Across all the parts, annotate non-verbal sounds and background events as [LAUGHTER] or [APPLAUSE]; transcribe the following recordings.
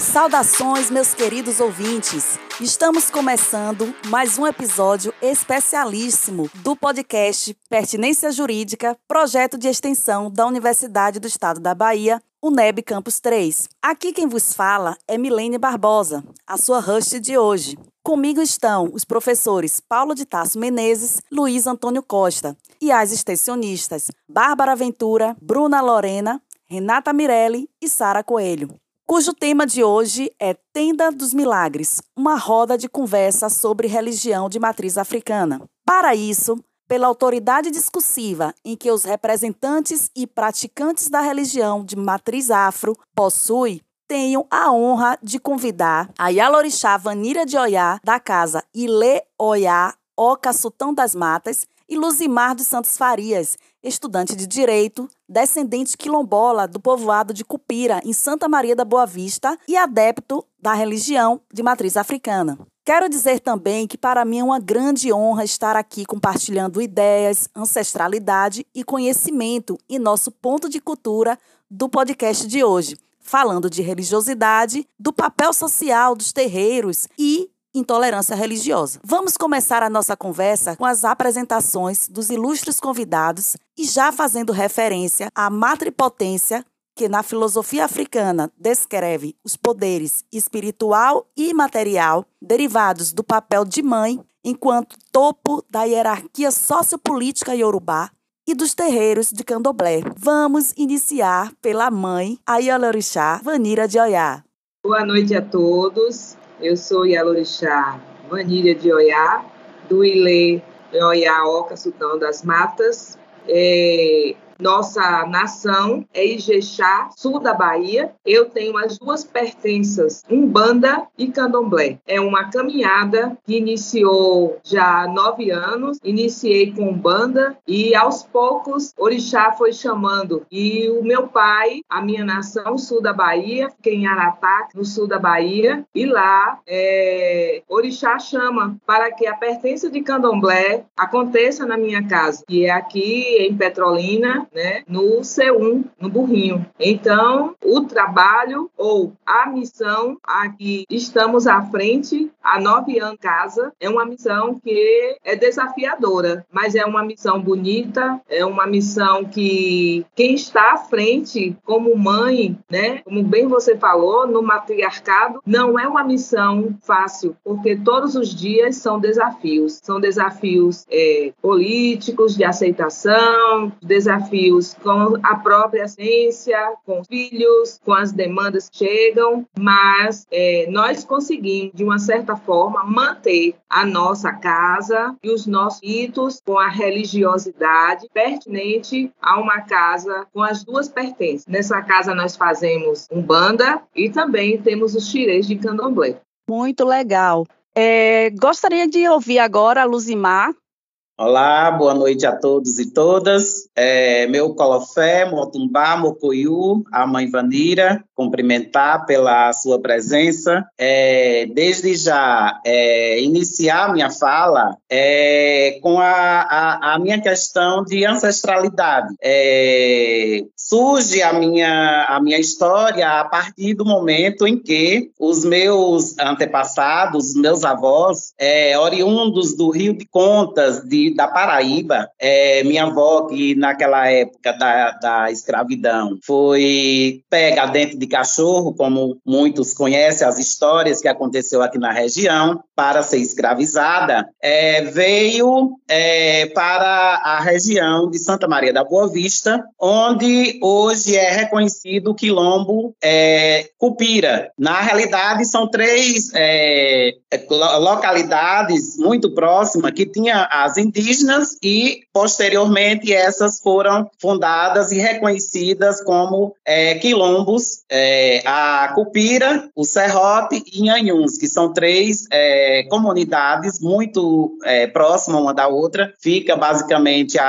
Saudações, meus queridos ouvintes. Estamos começando mais um episódio especialíssimo do podcast Pertinência Jurídica, projeto de extensão da Universidade do Estado da Bahia, UNEB Campus 3. Aqui quem vos fala é Milene Barbosa, a sua host de hoje. Comigo estão os professores Paulo de Tasso Menezes, Luiz Antônio Costa e as extensionistas Bárbara Ventura, Bruna Lorena, Renata Mirelli e Sara Coelho cujo tema de hoje é Tenda dos Milagres, uma roda de conversa sobre religião de matriz africana. Para isso, pela autoridade discursiva em que os representantes e praticantes da religião de matriz afro possuem, tenho a honra de convidar a Yalorixá Vanira de Oiá, da casa Ile Oiá, Oca Sultão das Matas, e Luzimar dos Santos Farias, estudante de Direito, descendente quilombola do povoado de Cupira, em Santa Maria da Boa Vista, e adepto da religião de matriz africana. Quero dizer também que para mim é uma grande honra estar aqui compartilhando ideias, ancestralidade e conhecimento em nosso ponto de cultura do podcast de hoje, falando de religiosidade, do papel social dos terreiros e intolerância religiosa. Vamos começar a nossa conversa com as apresentações dos ilustres convidados e já fazendo referência à matripotência que na filosofia africana descreve os poderes espiritual e material derivados do papel de mãe enquanto topo da hierarquia sociopolítica iorubá e dos terreiros de candomblé. Vamos iniciar pela mãe Ayalorixá Vanira de Oiá. Boa noite a todos. Eu sou Yalorixá Vanília de Oiá, do Ilê Oiá Oca Sultão das Matas. É, nossa nação é Ijexá, sul da Bahia. Eu tenho as duas pertenças, Umbanda e Candomblé. É uma caminhada que iniciou já há nove anos. Iniciei com Umbanda e aos poucos Orixá foi chamando. E o meu pai, a minha nação, sul da Bahia, fiquei em Aratá, no sul da Bahia, e lá é, Orixá chama para que a pertença de Candomblé aconteça na minha casa, que é aqui em Petrolina, né, no C1, no burrinho. Então, o trabalho ou a missão a que estamos à frente há nove anos casa é uma missão que é desafiadora, mas é uma missão bonita, é uma missão que quem está à frente como mãe, né, como bem você falou, no matriarcado, não é uma missão fácil, porque todos os dias são desafios, são desafios é, políticos, de aceitação, desafios desafios com a própria ciência, com os filhos, com as demandas que chegam, mas é, nós conseguimos, de uma certa forma, manter a nossa casa e os nossos ritos com a religiosidade pertinente a uma casa com as duas pertences. Nessa casa nós fazemos umbanda e também temos os xirês de candomblé. Muito legal. É, gostaria de ouvir agora a Luzimar Olá, boa noite a todos e todas. É, meu Colofé, Motumbá, Mocoiú, a mãe Vanira, cumprimentar pela sua presença. É, desde já, é, iniciar minha fala é, com a, a, a, minha questão de ancestralidade. É, surge a minha, a minha história a partir do momento em que os meus antepassados, meus avós, é, oriundos do Rio de Contas, de da Paraíba, é, minha avó, que naquela época da, da escravidão foi pega dentro de cachorro, como muitos conhecem as histórias que aconteceu aqui na região, para ser escravizada, é, veio é, para a região de Santa Maria da Boa Vista, onde hoje é reconhecido o quilombo é, Cupira. Na realidade, são três é, localidades muito próximas que tinham as indígenas indígenas e, posteriormente, essas foram fundadas e reconhecidas como é, quilombos, é, a Cupira, o Serrote e Inhanhuns, que são três é, comunidades muito é, próximas uma da outra, fica basicamente a,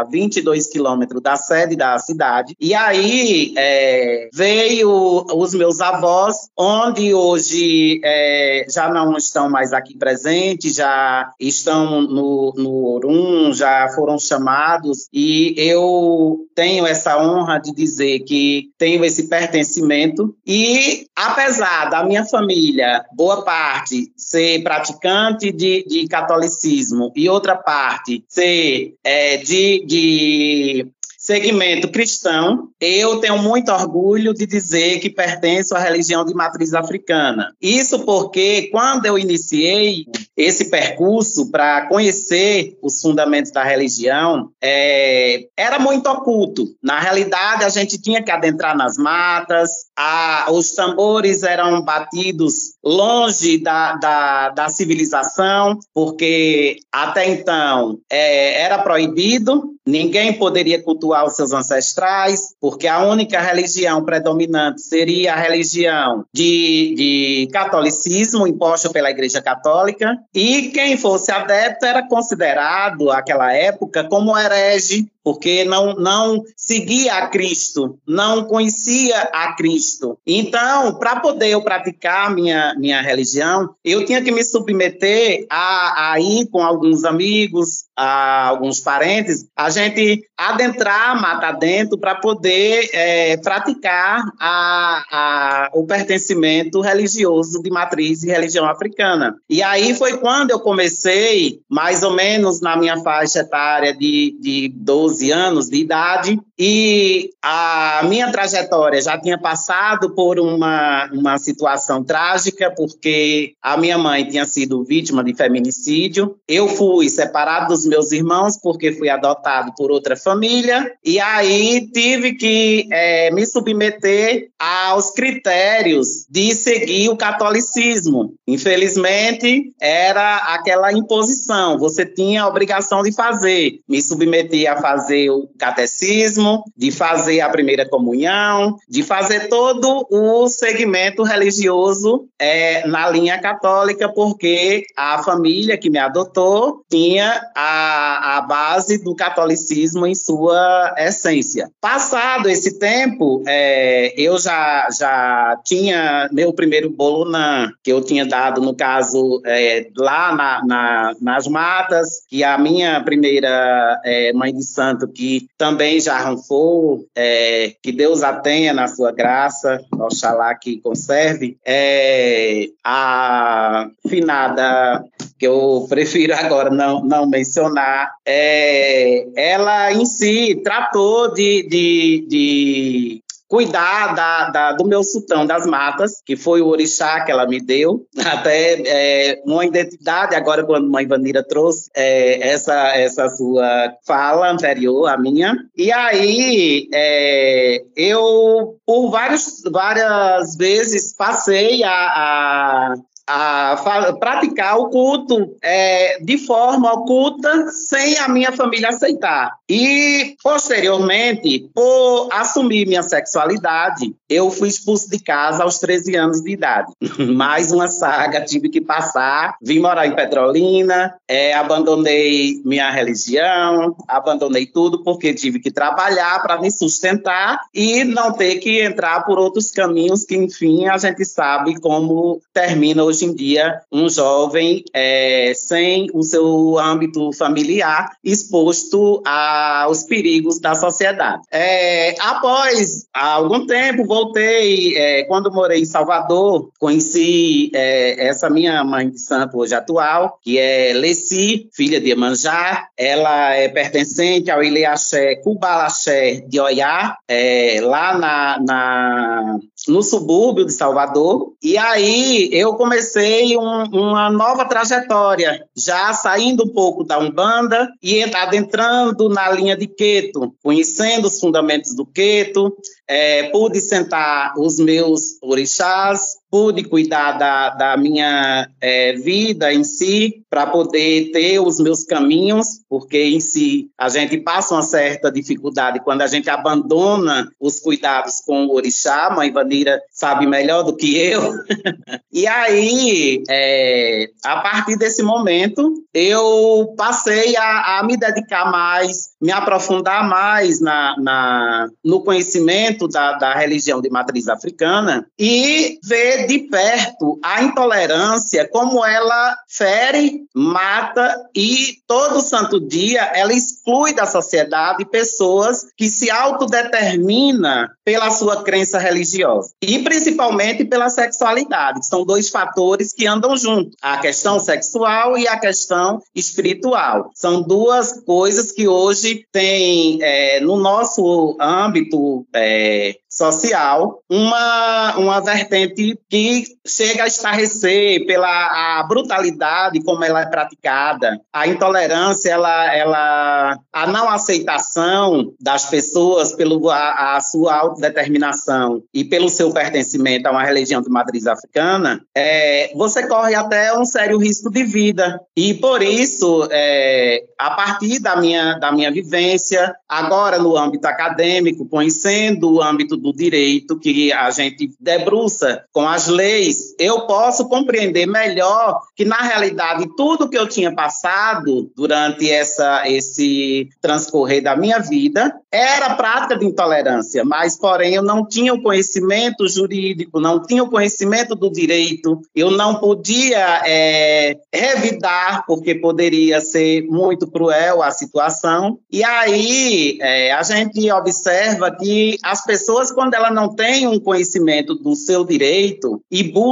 a 22 quilômetros da sede da cidade. E aí é, veio os meus avós, onde hoje é, já não estão mais aqui presentes, já estão no, no Orum, já foram chamados, e eu tenho essa honra de dizer que tenho esse pertencimento pertencimento. E, apesar da minha família, boa parte, ser praticante de, de catolicismo e outra parte ser é, de, de segmento cristão, eu tenho muito orgulho de dizer que pertenço à religião de matriz africana. Isso porque, quando eu iniciei esse percurso para conhecer os fundamentos da religião, é, era muito oculto. Na realidade, a gente tinha que adentrar nas matas, a, os tambores eram batidos longe da, da, da civilização, porque até então é, era proibido, ninguém poderia cultuar os seus ancestrais, porque a única religião predominante seria a religião de, de catolicismo imposta pela Igreja Católica, e quem fosse adepto era considerado, naquela época, como herege, porque não, não seguia a Cristo, não conhecia a Cristo. Então, para poder eu praticar minha, minha religião, eu tinha que me submeter a, a ir com alguns amigos, a alguns parentes, a gente adentrar mata dentro para poder é, praticar a, a, o pertencimento religioso de matriz e religião africana. E aí foi quando eu comecei, mais ou menos na minha faixa etária de, de 12 anos de idade, e a minha trajetória já tinha passado por uma, uma situação trágica, porque a minha mãe tinha sido vítima de feminicídio. Eu fui separado dos meus irmãos porque fui adotado por outra família, e aí tive que é, me submeter aos critérios de seguir o catolicismo. Infelizmente, era aquela imposição, você tinha a obrigação de fazer. Me submeti a fazer o catecismo de fazer a primeira comunhão, de fazer todo o segmento religioso é, na linha católica, porque a família que me adotou tinha a, a base do catolicismo em sua essência. Passado esse tempo, é, eu já, já tinha meu primeiro bolonã, que eu tinha dado, no caso, é, lá na, na, nas matas, que a minha primeira é, mãe de santo, que também já for, é, que Deus a tenha na sua graça, oxalá que conserve, é, a finada, que eu prefiro agora não, não mencionar, é, ela em si tratou de, de, de cuidar da, da, do meu sultão das matas, que foi o orixá que ela me deu, [LAUGHS] até é, uma identidade, agora quando mãe Vanira trouxe é, essa, essa sua fala anterior à minha, e aí é, eu, por vários, várias vezes, passei a, a a praticar o culto é, de forma oculta, sem a minha família aceitar. E, posteriormente, por assumir minha sexualidade, eu fui expulso de casa aos 13 anos de idade. [LAUGHS] Mais uma saga, tive que passar. Vim morar em Petrolina, é, abandonei minha religião, abandonei tudo porque tive que trabalhar para me sustentar e não ter que entrar por outros caminhos que, enfim, a gente sabe como termina hoje em dia um jovem é, sem o seu âmbito familiar exposto aos perigos da sociedade. É, após algum tempo, voltei, é, quando morei em Salvador, conheci é, essa minha mãe de santo hoje atual, que é Leci, filha de Emanjá. Ela é pertencente ao Ileaxé Cubalaxé de Oiá, é, lá na, na, no subúrbio de Salvador. E aí eu comecei um, uma nova trajetória, já saindo um pouco da Umbanda e adentrando na linha de Queto, conhecendo os fundamentos do Queto, é, pude sentar os meus orixás, pude cuidar da, da minha é, vida em si, para poder ter os meus caminhos, porque em si a gente passa uma certa dificuldade quando a gente abandona os cuidados com o orixá, mãe Vanira sabe melhor do que eu. [LAUGHS] e aí, é, a partir desse momento, eu passei a, a me dedicar mais, me aprofundar mais na, na no conhecimento da, da religião de matriz africana e ver de perto a intolerância, como ela fere, mata e todo santo dia ela exclui da sociedade pessoas que se autodeterminam pela sua crença religiosa e principalmente pela sexualidade, que são dois fatores que andam juntos, a questão sexual e a questão espiritual. São duas coisas que hoje tem é, no nosso âmbito é, social uma, uma vertente que chega a estarrecer pela a brutalidade como ela é praticada, a intolerância, ela, ela, a não aceitação das pessoas pelo a, a sua autodeterminação e pelo seu pertencimento a uma religião de matriz africana, é, você corre até um sério risco de vida. E por isso, é, a partir da minha, da minha vivência, agora no âmbito acadêmico, conhecendo o âmbito do direito, que a gente debruça com as leis, eu posso compreender melhor que, na realidade, tudo que eu tinha passado durante essa, esse transcorrer da minha vida era prática de intolerância, mas, porém, eu não tinha o conhecimento jurídico, não tinha o conhecimento do direito, eu não podia é, revidar, porque poderia ser muito cruel a situação. E aí é, a gente observa que as pessoas, quando ela não tem um conhecimento do seu direito e busca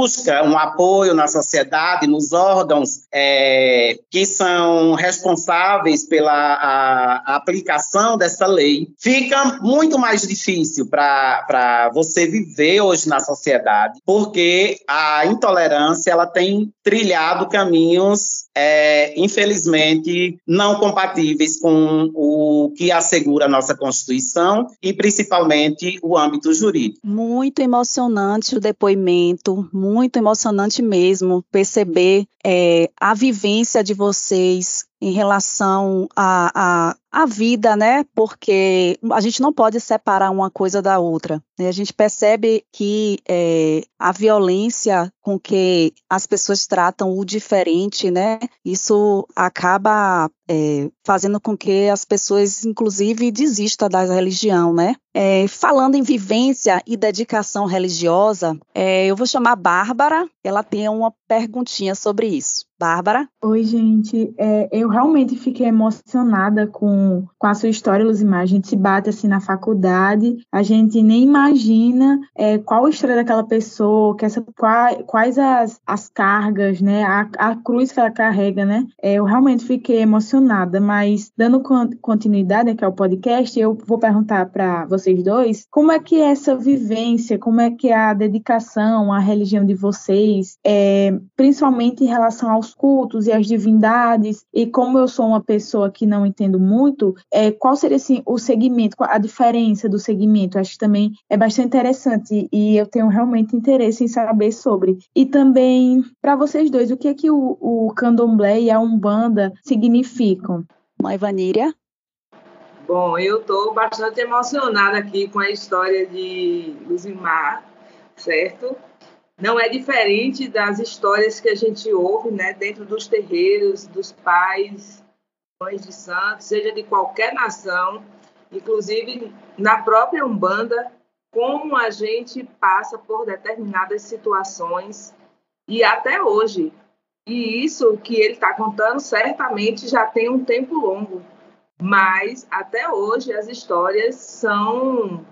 um apoio na sociedade, nos órgãos é, que são responsáveis pela a, a aplicação dessa lei, fica muito mais difícil para você viver hoje na sociedade, porque a intolerância ela tem trilhado caminhos, é, infelizmente, não compatíveis com o que assegura a nossa Constituição e principalmente o âmbito jurídico. Muito emocionante o depoimento, muito emocionante mesmo perceber é, a vivência de vocês em relação a a vida, né? Porque a gente não pode separar uma coisa da outra. Né? A gente percebe que é, a violência com que as pessoas tratam o diferente, né? Isso acaba é, fazendo com que as pessoas, inclusive, desistam da religião, né? É, falando em vivência e dedicação religiosa, é, eu vou chamar a Bárbara, ela tem uma perguntinha sobre isso. Bárbara? Oi, gente. É, eu realmente fiquei emocionada com, com a sua história, Luzimar. A gente se bate assim na faculdade, a gente nem imagina é, qual a história daquela pessoa, que essa, quais, quais as, as cargas, né? A, a cruz que ela carrega, né? É, eu realmente fiquei emocionada, mas dando continuidade aqui ao podcast, eu vou perguntar para vocês dois como é que é essa vivência, como é que é a dedicação à religião de vocês, é, principalmente em relação aos cultos e as divindades, e como eu sou uma pessoa que não entendo muito, é, qual seria assim, o segmento, a diferença do segmento? Acho que também é bastante interessante e eu tenho realmente interesse em saber sobre. E também, para vocês dois, o que é que o, o candomblé e a umbanda significam? Mãe Vaníria? Bom, eu estou bastante emocionada aqui com a história de Luzimar, certo? Não é diferente das histórias que a gente ouve né, dentro dos terreiros, dos pais, mães de santos, seja de qualquer nação, inclusive na própria Umbanda, como a gente passa por determinadas situações e até hoje. E isso que ele está contando certamente já tem um tempo longo, mas até hoje as histórias são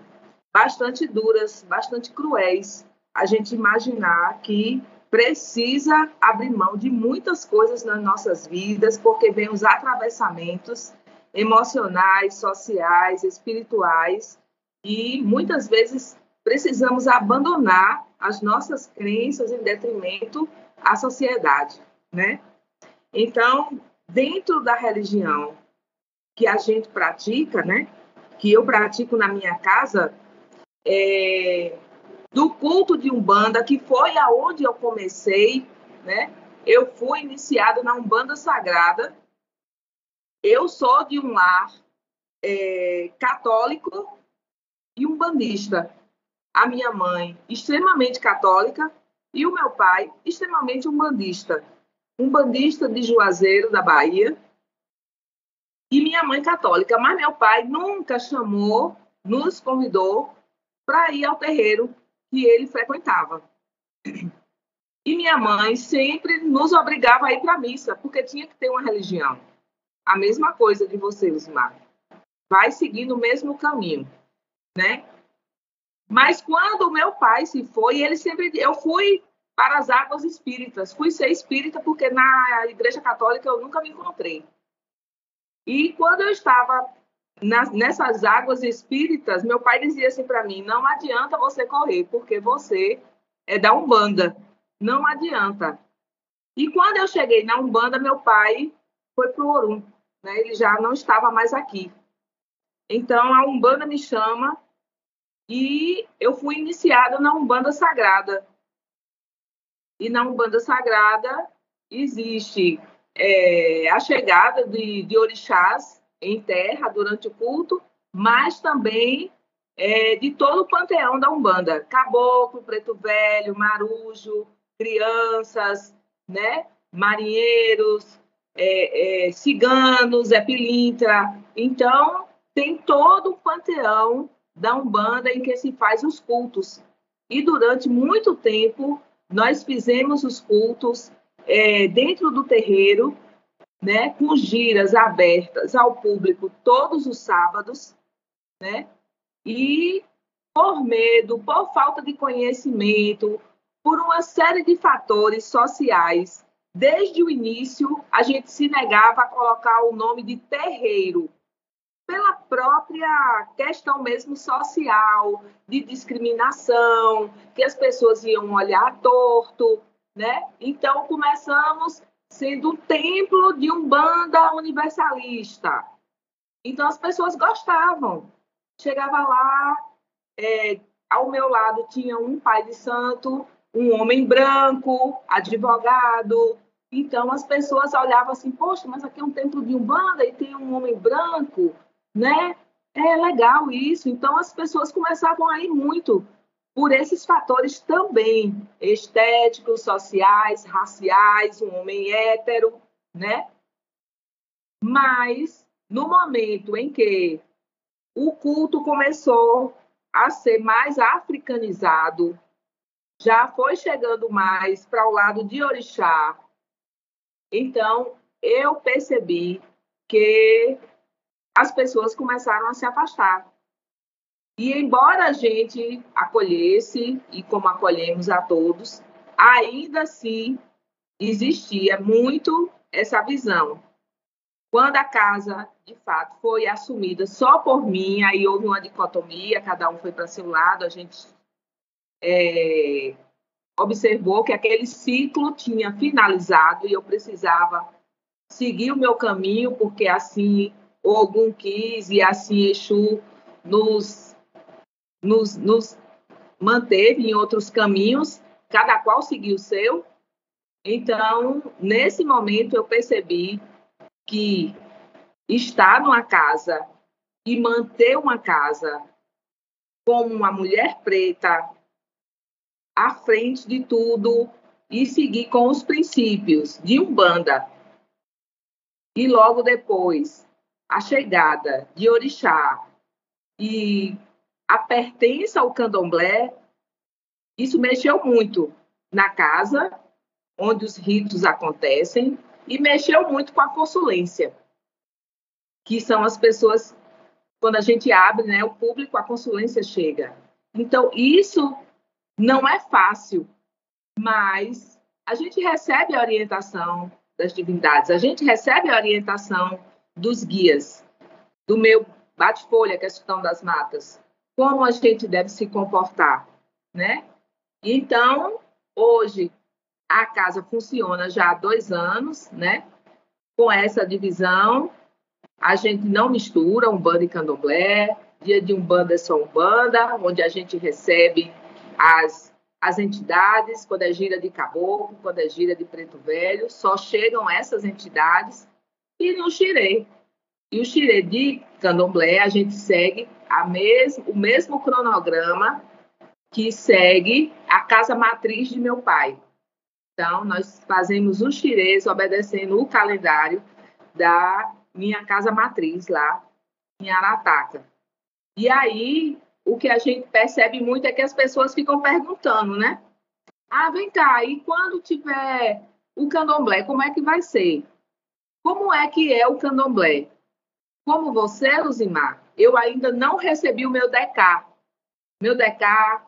bastante duras, bastante cruéis a gente imaginar que precisa abrir mão de muitas coisas nas nossas vidas, porque vem os atravessamentos emocionais, sociais, espirituais, e muitas vezes precisamos abandonar as nossas crenças em detrimento à sociedade, né? Então, dentro da religião que a gente pratica, né? Que eu pratico na minha casa, é, do culto de Umbanda, que foi aonde eu comecei, né? Eu fui iniciado na Umbanda Sagrada. Eu sou de um lar é, católico e umbandista. A minha mãe, extremamente católica, e o meu pai, extremamente umbandista. Umbandista de Juazeiro, da Bahia, e minha mãe católica. Mas meu pai nunca chamou, nos convidou para ir ao terreiro que ele frequentava. E minha mãe sempre nos obrigava a ir para a missa, porque tinha que ter uma religião. A mesma coisa de você, Lismar. Vai seguindo o mesmo caminho, né? Mas quando o meu pai se foi, ele sempre eu fui para as águas espíritas. Fui ser espírita porque na igreja católica eu nunca me encontrei. E quando eu estava nas, nessas águas espíritas, meu pai dizia assim para mim: não adianta você correr, porque você é da Umbanda. Não adianta. E quando eu cheguei na Umbanda, meu pai foi para o Orum. Né? Ele já não estava mais aqui. Então a Umbanda me chama e eu fui iniciada na Umbanda Sagrada. E na Umbanda Sagrada existe é, a chegada de, de orixás em terra durante o culto, mas também é, de todo o panteão da Umbanda. Caboclo, Preto Velho, Marujo, crianças, né? marinheiros, é, é, ciganos, é. Então, tem todo o panteão da Umbanda em que se faz os cultos. E durante muito tempo, nós fizemos os cultos é, dentro do terreiro, né, com giras abertas ao público todos os sábados, né? E por medo, por falta de conhecimento, por uma série de fatores sociais, desde o início a gente se negava a colocar o nome de terreiro, pela própria questão mesmo social, de discriminação, que as pessoas iam olhar torto, né? Então começamos sendo um templo de umbanda universalista. Então as pessoas gostavam. Chegava lá, é, ao meu lado tinha um pai de santo, um homem branco, advogado. Então as pessoas olhavam assim, poxa, mas aqui é um templo de umbanda e tem um homem branco, né? É legal isso. Então as pessoas começavam a ir muito por esses fatores também estéticos, sociais, raciais, um homem hétero, né? Mas no momento em que o culto começou a ser mais africanizado, já foi chegando mais para o lado de orixá. Então, eu percebi que as pessoas começaram a se afastar. E embora a gente acolhesse, e como acolhemos a todos, ainda assim existia muito essa visão. Quando a casa, de fato, foi assumida só por mim, aí houve uma dicotomia, cada um foi para seu lado, a gente é, observou que aquele ciclo tinha finalizado e eu precisava seguir o meu caminho, porque assim Ogum quis e assim Exu nos nos, nos manteve em outros caminhos, cada qual seguiu o seu. Então, nesse momento, eu percebi que estar numa casa e manter uma casa como uma mulher preta à frente de tudo e seguir com os princípios de Umbanda. E logo depois, a chegada de Orixá e a pertença ao candomblé, isso mexeu muito na casa onde os ritos acontecem e mexeu muito com a consulência, que são as pessoas, quando a gente abre né, o público, a consulência chega. Então, isso não é fácil, mas a gente recebe a orientação das divindades, a gente recebe a orientação dos guias, do meu bate-folha, que é Sultão das Matas, como a gente deve se comportar, né? Então, hoje, a casa funciona já há dois anos, né? Com essa divisão, a gente não mistura Umbanda e Candomblé, dia de Umbanda é só Umbanda, onde a gente recebe as, as entidades, quando é gira de caboclo, quando é gira de preto velho, só chegam essas entidades e no xirê. E o xirê de candomblé, a gente segue a mes o mesmo cronograma que segue a casa matriz de meu pai. Então, nós fazemos os xirês obedecendo o calendário da minha casa matriz lá em Arataca. E aí, o que a gente percebe muito é que as pessoas ficam perguntando, né? Ah, vem cá, e quando tiver o candomblé, como é que vai ser? Como é que é o candomblé? Como você, Luzimar, eu ainda não recebi o meu DK. Meu DK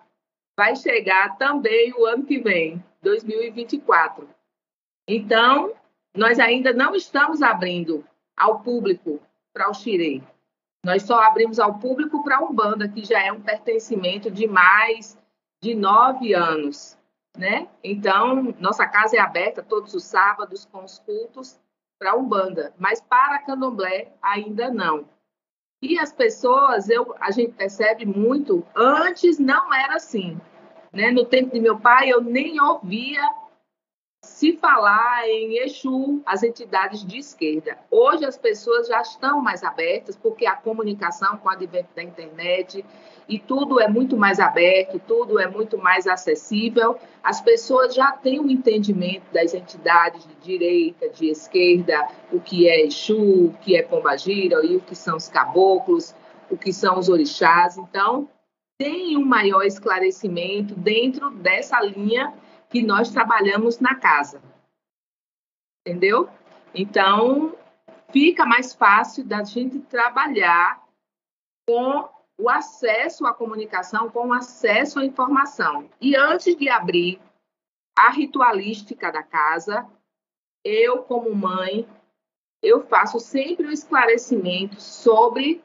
vai chegar também o ano que vem, 2024. Então, nós ainda não estamos abrindo ao público para o Xirê. Nós só abrimos ao público para a Umbanda, que já é um pertencimento de mais de nove anos. Né? Então, nossa casa é aberta todos os sábados com os cultos para Umbanda, mas para Candomblé ainda não. E as pessoas, eu, a gente percebe muito, antes não era assim. Né? No tempo de meu pai, eu nem ouvia se falar em Exu, as entidades de esquerda. Hoje as pessoas já estão mais abertas, porque a comunicação com a advento da internet e tudo é muito mais aberto, tudo é muito mais acessível. As pessoas já têm um entendimento das entidades de direita, de esquerda, o que é Exu, o que é Pombagira, e o que são os caboclos, o que são os orixás. Então, tem um maior esclarecimento dentro dessa linha que nós trabalhamos na casa. Entendeu? Então, fica mais fácil da gente trabalhar com o acesso à comunicação, com o acesso à informação. E antes de abrir a ritualística da casa, eu, como mãe, eu faço sempre um esclarecimento sobre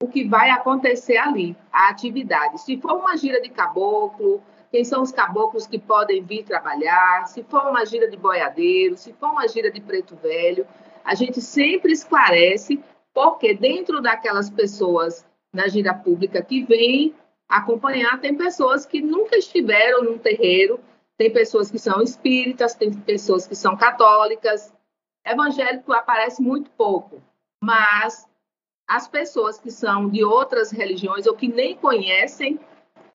o que vai acontecer ali, a atividade. Se for uma gira de caboclo, quem são os caboclos que podem vir trabalhar, se for uma gira de boiadeiro, se for uma gira de preto velho, a gente sempre esclarece, porque dentro daquelas pessoas na gira pública que vêm acompanhar, tem pessoas que nunca estiveram num terreiro, tem pessoas que são espíritas, tem pessoas que são católicas. Evangélico aparece muito pouco, mas as pessoas que são de outras religiões ou que nem conhecem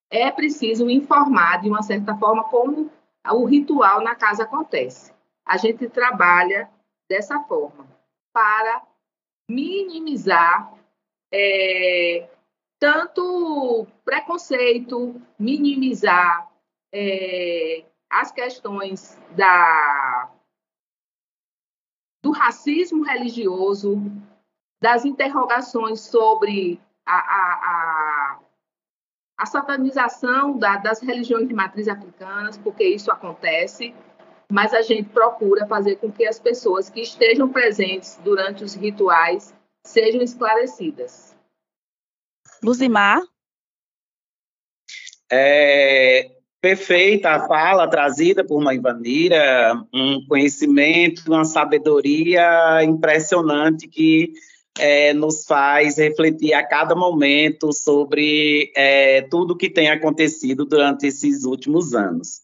é preciso informar de uma certa forma como o ritual na casa acontece. A gente trabalha dessa forma para minimizar é, tanto preconceito, minimizar é, as questões da, do racismo religioso, das interrogações sobre a, a, a a satanização da, das religiões de matriz africanas, porque isso acontece, mas a gente procura fazer com que as pessoas que estejam presentes durante os rituais sejam esclarecidas. Luzimar? É, perfeita a fala trazida por Mãe Vanira, um conhecimento, uma sabedoria impressionante que é, nos faz refletir a cada momento sobre é, tudo que tem acontecido durante esses últimos anos.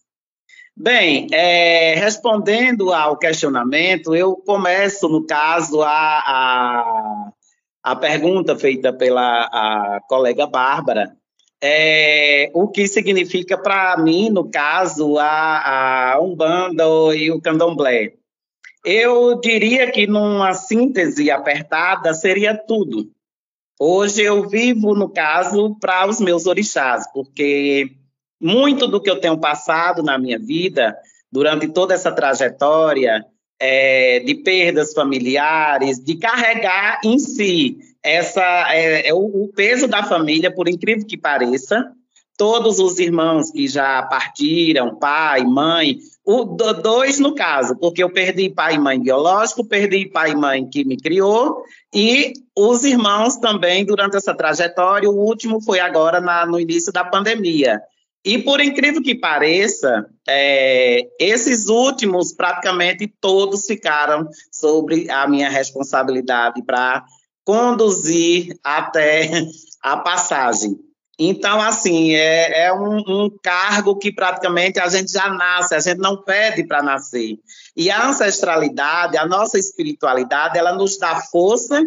Bem, é, respondendo ao questionamento, eu começo, no caso, a, a, a pergunta feita pela colega Bárbara, é, o que significa para mim, no caso, a, a Umbanda e o Candomblé. Eu diria que numa síntese apertada seria tudo. Hoje eu vivo, no caso, para os meus orixás, porque muito do que eu tenho passado na minha vida, durante toda essa trajetória é, de perdas familiares, de carregar em si essa é, é o, o peso da família, por incrível que pareça, todos os irmãos que já partiram, pai, mãe, o, dois no caso, porque eu perdi pai e mãe biológico, perdi pai e mãe que me criou, e os irmãos também durante essa trajetória. O último foi agora na, no início da pandemia. E por incrível que pareça, é, esses últimos praticamente todos ficaram sobre a minha responsabilidade para conduzir até [LAUGHS] a passagem. Então, assim, é, é um, um, cargo que praticamente a gente já nasce, a gente não pede para nascer. E a ancestralidade, a nossa espiritualidade, ela nos dá força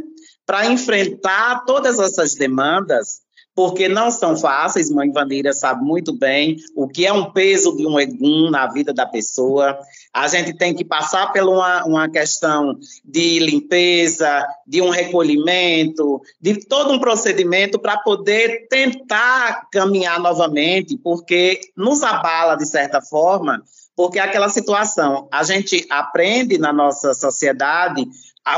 para enfrentar todas essas demandas, porque não são fáceis, mãe Vanira sabe muito bem o que é um peso de um egum na vida da pessoa. A gente tem que passar por uma, uma questão de limpeza, de um recolhimento, de todo um procedimento para poder tentar caminhar novamente, porque nos abala de certa forma, porque é aquela situação, a gente aprende na nossa sociedade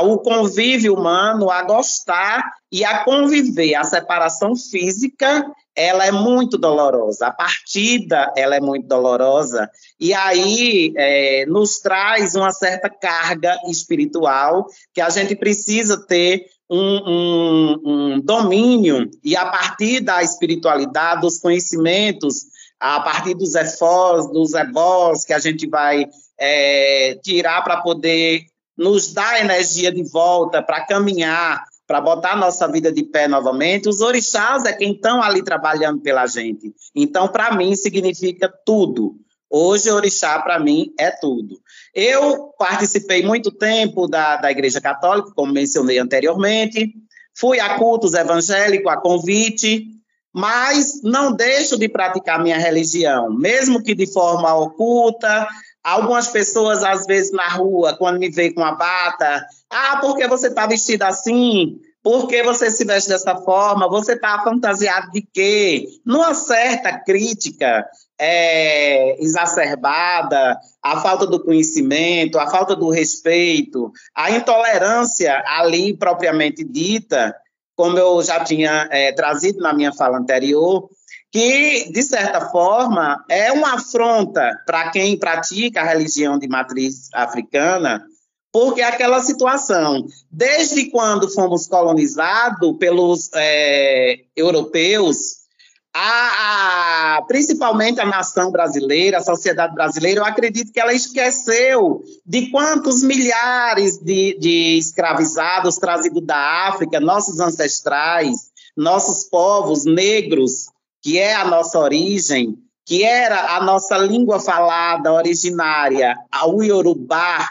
o convívio humano, a gostar e a conviver. A separação física, ela é muito dolorosa. A partida, ela é muito dolorosa. E aí é, nos traz uma certa carga espiritual que a gente precisa ter um, um, um domínio e a partir da espiritualidade, dos conhecimentos, a partir dos efós, dos ebós que a gente vai é, tirar para poder nos dá energia de volta para caminhar, para botar nossa vida de pé novamente, os orixás é quem estão ali trabalhando pela gente. Então, para mim, significa tudo. Hoje, orixá, para mim, é tudo. Eu participei muito tempo da, da Igreja Católica, como mencionei anteriormente, fui a cultos evangélicos, a convite, mas não deixo de praticar minha religião, mesmo que de forma oculta, Algumas pessoas, às vezes, na rua, quando me veem com a bata, ah, por que você está vestida assim? Por que você se veste dessa forma? Você está fantasiado de quê? Numa certa crítica é, exacerbada, a falta do conhecimento, a falta do respeito, a intolerância ali propriamente dita, como eu já tinha é, trazido na minha fala anterior, que, de certa forma, é uma afronta para quem pratica a religião de matriz africana, porque é aquela situação, desde quando fomos colonizados pelos é, europeus, a, a, principalmente a nação brasileira, a sociedade brasileira, eu acredito que ela esqueceu de quantos milhares de, de escravizados trazidos da África, nossos ancestrais, nossos povos negros, que é a nossa origem, que era a nossa língua falada originária, o Yorubá,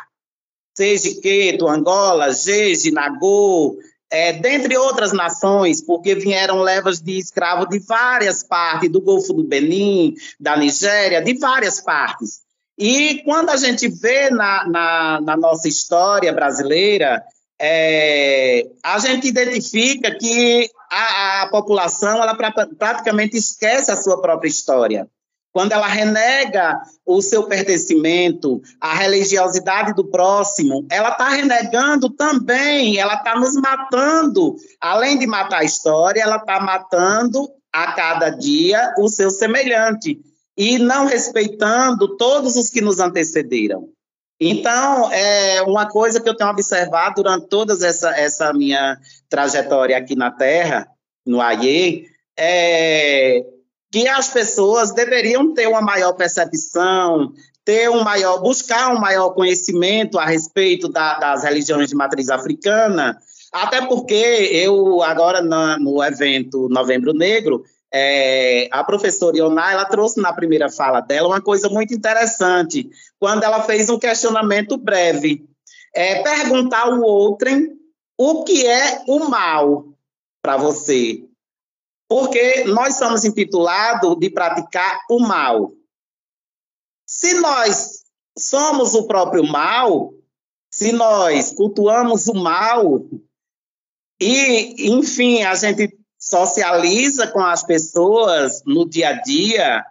Sejiqueto, Angola, Jeje, Nagô, é, dentre outras nações, porque vieram levas de escravos de várias partes, do Golfo do Benin, da Nigéria, de várias partes. E quando a gente vê na, na, na nossa história brasileira, é, a gente identifica que a, a população ela pra, praticamente esquece a sua própria história. Quando ela renega o seu pertencimento, a religiosidade do próximo, ela está renegando também, ela está nos matando. Além de matar a história, ela está matando a cada dia o seu semelhante e não respeitando todos os que nos antecederam. Então, é uma coisa que eu tenho observado durante toda essa, essa minha trajetória aqui na Terra, no AIE, é que as pessoas deveriam ter uma maior percepção, ter um maior, buscar um maior conhecimento a respeito da, das religiões de matriz africana, até porque eu, agora na, no evento Novembro Negro, é, a professora Ioná, ela trouxe na primeira fala dela uma coisa muito interessante, quando ela fez um questionamento breve. É, perguntar ao outro o que é o mal para você. Porque nós somos intitulados de praticar o mal. Se nós somos o próprio mal, se nós cultuamos o mal, e, enfim, a gente socializa com as pessoas no dia a dia,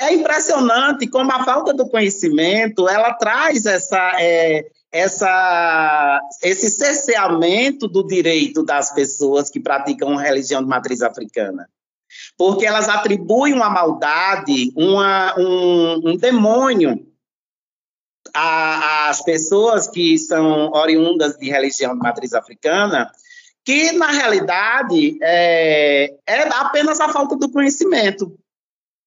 é impressionante como a falta do conhecimento ela traz essa, é, essa, esse cerceamento do direito das pessoas que praticam religião de matriz africana. Porque elas atribuem uma maldade, uma, um, um demônio às pessoas que são oriundas de religião de matriz africana, que na realidade é, é apenas a falta do conhecimento.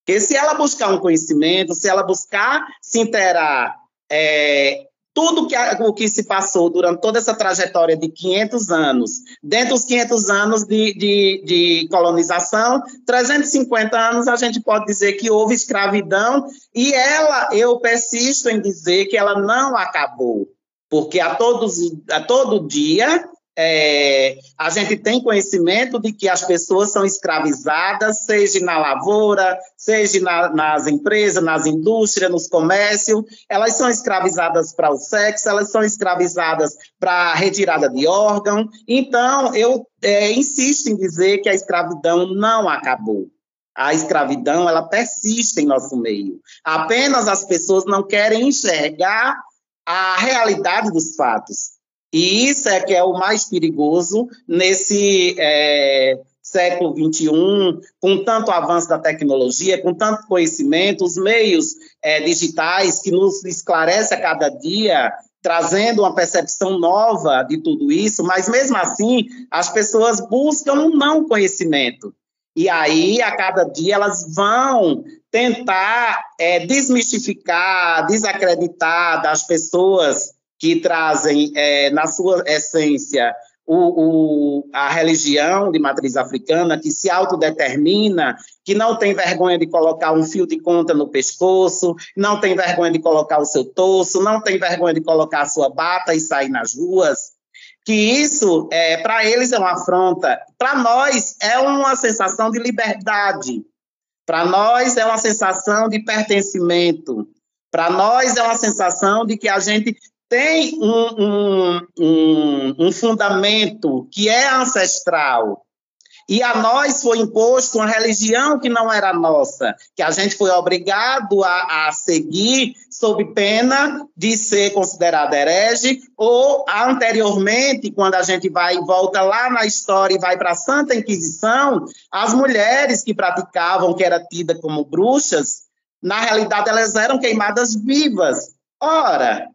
Porque se ela buscar um conhecimento, se ela buscar se interar é, tudo que, o que se passou durante toda essa trajetória de 500 anos, dentro dos 500 anos de, de, de, colonização, 350 anos a gente pode dizer que houve escravidão e ela, eu persisto em dizer que ela não acabou, porque a, todos, a todo dia é, a gente tem conhecimento de que as pessoas são escravizadas, seja na lavoura, seja na, nas empresas, nas indústrias, nos comércios, elas são escravizadas para o sexo, elas são escravizadas para retirada de órgão. Então, eu é, insisto em dizer que a escravidão não acabou. A escravidão, ela persiste em nosso meio. Apenas as pessoas não querem enxergar a realidade dos fatos. E isso é que é o mais perigoso nesse é, século XXI, com tanto avanço da tecnologia, com tanto conhecimento, os meios é, digitais que nos esclarece a cada dia, trazendo uma percepção nova de tudo isso, mas mesmo assim as pessoas buscam um não conhecimento. E aí, a cada dia, elas vão tentar é, desmistificar, desacreditar das pessoas que trazem é, na sua essência o, o, a religião de matriz africana, que se autodetermina, que não tem vergonha de colocar um fio de conta no pescoço, não tem vergonha de colocar o seu torso, não tem vergonha de colocar a sua bata e sair nas ruas, que isso, é, para eles, é uma afronta. Para nós, é uma sensação de liberdade. Para nós, é uma sensação de pertencimento. Para nós, é uma sensação de que a gente tem um, um, um, fundamento que é ancestral, e a nós foi imposto uma religião que não era nossa, que a gente foi obrigado a, a seguir sob pena de ser considerado herege, ou anteriormente, quando a gente vai volta lá na história e vai para a Santa Inquisição, as mulheres que praticavam, que era tida como bruxas, na realidade elas eram queimadas vivas. Ora,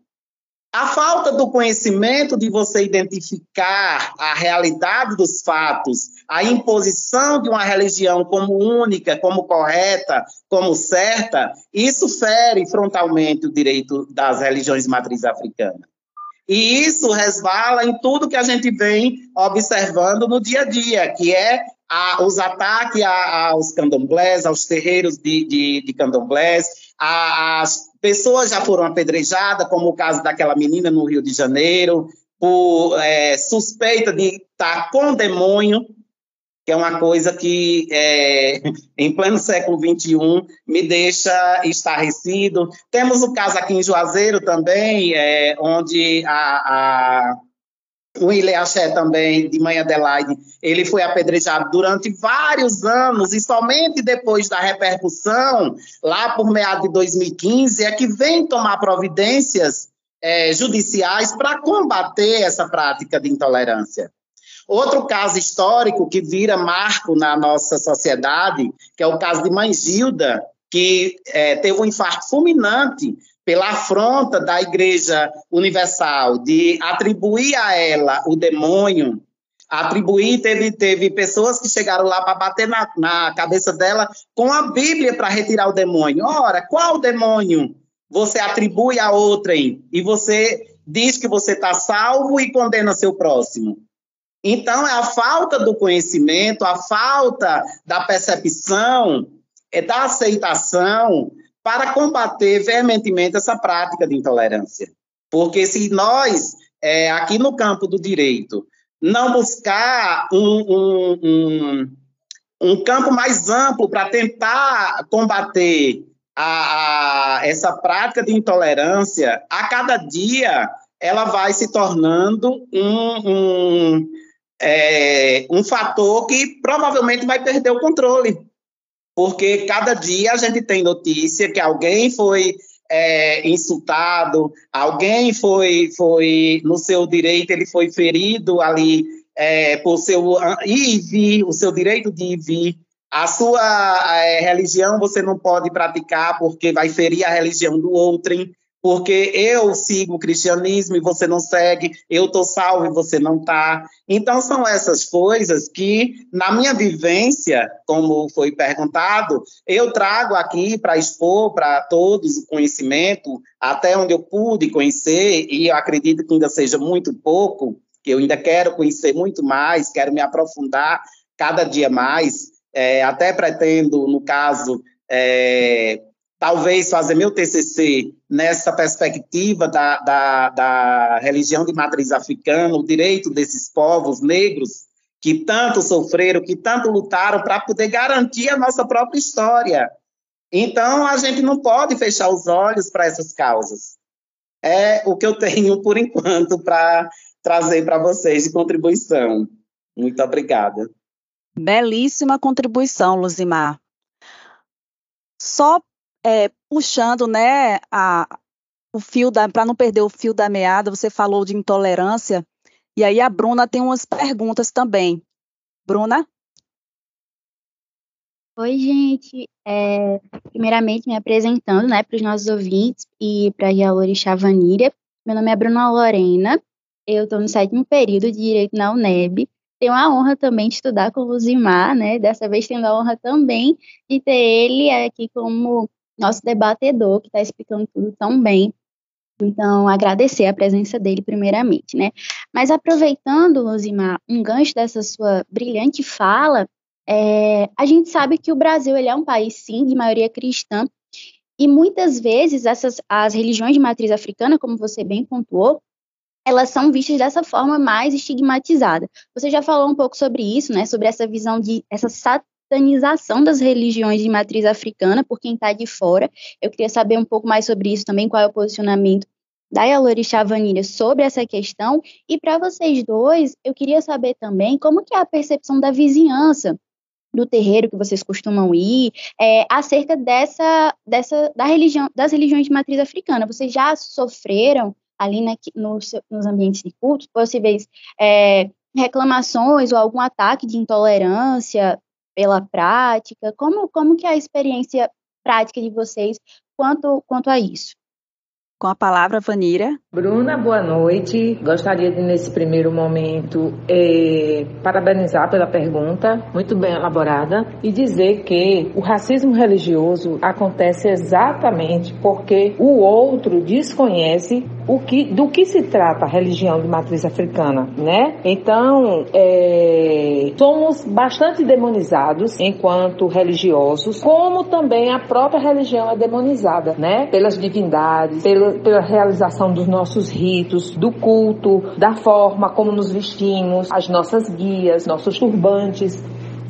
a falta do conhecimento de você identificar a realidade dos fatos, a imposição de uma religião como única, como correta, como certa, isso fere frontalmente o direito das religiões matriz africana. E isso resvala em tudo que a gente vem observando no dia a dia, que é a, os ataques a, aos candomblés, aos terreiros de, de, de candomblés, as pessoas já foram apedrejadas, como o caso daquela menina no Rio de Janeiro, por é, suspeita de estar com demônio, que é uma coisa que, é, [LAUGHS] em pleno século XXI, me deixa estarrecido. Temos o caso aqui em Juazeiro também, é, onde a, a o Ile Axé também, de Mãe Adelaide, ele foi apedrejado durante vários anos e somente depois da repercussão, lá por meados de 2015, é que vem tomar providências é, judiciais para combater essa prática de intolerância. Outro caso histórico que vira marco na nossa sociedade, que é o caso de Mãe Gilda, que é, teve um infarto fulminante pela afronta da Igreja Universal de atribuir a ela o demônio, atribuir, teve, teve pessoas que chegaram lá para bater na, na cabeça dela com a Bíblia para retirar o demônio. Ora, qual demônio você atribui a outrem e você diz que você está salvo e condena seu próximo? Então, é a falta do conhecimento, a falta da percepção, é da aceitação, para combater veementemente essa prática de intolerância. Porque se nós, é, aqui no campo do direito, não buscar um, um, um, um campo mais amplo para tentar combater a, a, essa prática de intolerância, a cada dia ela vai se tornando um, um, é, um fator que provavelmente vai perder o controle. Porque cada dia a gente tem notícia que alguém foi é, insultado, alguém foi, foi no seu direito, ele foi ferido ali é, por seu ir e vir, o seu direito de ir e vir. A sua é, religião você não pode praticar porque vai ferir a religião do outrem porque eu sigo o cristianismo e você não segue, eu estou salvo e você não está. Então, são essas coisas que, na minha vivência, como foi perguntado, eu trago aqui para expor para todos o conhecimento, até onde eu pude conhecer, e eu acredito que ainda seja muito pouco, que eu ainda quero conhecer muito mais, quero me aprofundar cada dia mais, é, até pretendo, no caso, é, talvez fazer meu TCC nessa perspectiva da, da, da religião de matriz africana, o direito desses povos negros que tanto sofreram, que tanto lutaram para poder garantir a nossa própria história. Então, a gente não pode fechar os olhos para essas causas. É o que eu tenho, por enquanto, para trazer para vocês de contribuição. Muito obrigada. Belíssima contribuição, Luzimar. Só é, puxando né, a, o fio para não perder o fio da meada, você falou de intolerância, e aí a Bruna tem umas perguntas também. Bruna? Oi, gente. É, primeiramente, me apresentando né, para os nossos ouvintes e para a Yalorixá Vaníria. Meu nome é Bruna Lorena, eu estou no sétimo período de Direito na UNEB. Tenho a honra também de estudar com o Luzimar, né? Dessa vez tendo a honra também de ter ele aqui como nosso debatedor, que está explicando tudo tão bem. Então, agradecer a presença dele primeiramente, né? Mas aproveitando, Luzimar, um gancho dessa sua brilhante fala, é, a gente sabe que o Brasil ele é um país, sim, de maioria cristã, e muitas vezes essas, as religiões de matriz africana, como você bem pontuou, elas são vistas dessa forma mais estigmatizada. Você já falou um pouco sobre isso, né? Sobre essa visão de essa satanização das religiões de matriz africana por quem está de fora. Eu queria saber um pouco mais sobre isso também, qual é o posicionamento da Yalorixá Vanilha sobre essa questão. E para vocês dois, eu queria saber também como que é a percepção da vizinhança do terreiro que vocês costumam ir, é, acerca dessa, dessa da religião, das religiões de matriz africana. Vocês já sofreram ali na, nos, nos ambientes de culto, possíveis é, reclamações ou algum ataque de intolerância pela prática? Como, como que é a experiência prática de vocês quanto, quanto a isso? Com a palavra, Vanira. Bruna, boa noite. Gostaria de, nesse primeiro momento, eh, parabenizar pela pergunta, muito bem elaborada, e dizer que o racismo religioso acontece exatamente porque o outro desconhece o que, do que se trata a religião de matriz africana, né? Então, é, somos bastante demonizados enquanto religiosos, como também a própria religião é demonizada, né? Pelas divindades, pela, pela realização dos nossos ritos, do culto, da forma como nos vestimos, as nossas guias, nossos turbantes.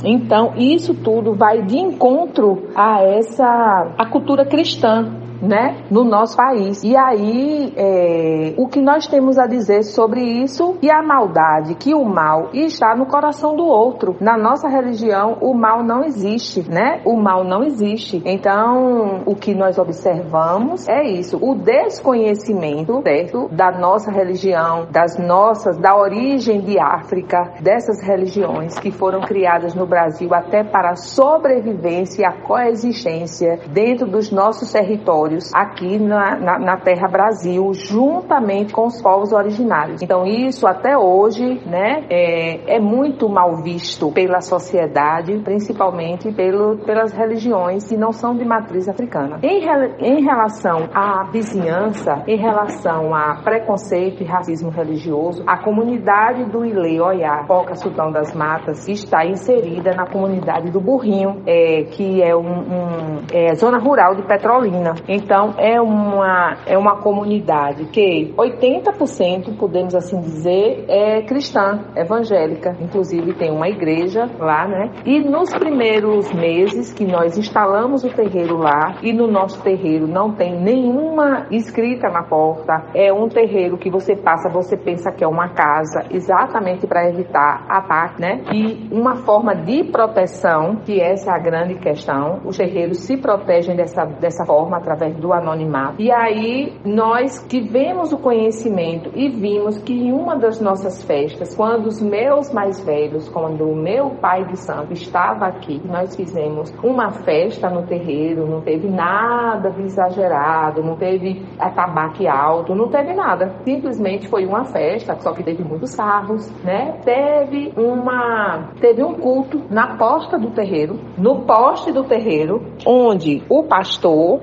Então, isso tudo vai de encontro a essa a cultura cristã, né, no nosso país. E aí, é, o que nós temos a dizer sobre isso e a maldade, que o mal está no coração do outro. Na nossa religião, o mal não existe, né? O mal não existe. Então, o que nós observamos é isso, o desconhecimento, certo, da nossa religião, das nossas, da origem de África, dessas religiões que foram criadas no Brasil até para a sobrevivência e a coexistência dentro dos nossos territórios aqui na, na, na, terra Brasil, juntamente com os povos originários. Então isso até hoje, né, é, é muito mal visto pela sociedade, principalmente pelo, pelas religiões que não são de matriz africana. Em, em relação à vizinhança, em relação a preconceito e racismo religioso, a comunidade do Ilê Oiá, Poca Sultão das Matas, está inserida na comunidade do Burrinho, é, que é um, um é, zona rural de Petrolina. É uma, é uma comunidade que 80%, podemos assim dizer, é cristã, evangélica. Inclusive, tem uma igreja lá, né? E nos primeiros meses que nós instalamos o terreiro lá, e no nosso terreiro não tem nenhuma escrita na porta, é um terreiro que você passa, você pensa que é uma casa, exatamente para evitar ataque, né? E uma forma de proteção, que essa é a grande questão, os terreiros se protegem dessa, dessa forma através do anonimato. E aí nós tivemos o conhecimento e vimos que em uma das nossas festas, quando os meus mais velhos, quando o meu pai de santo estava aqui, nós fizemos uma festa no terreiro, não teve nada de exagerado, não teve atabaque alto, não teve nada. Simplesmente foi uma festa, só que teve muitos carros, né? Teve uma teve um culto na porta do terreiro, no poste do terreiro, onde o pastor,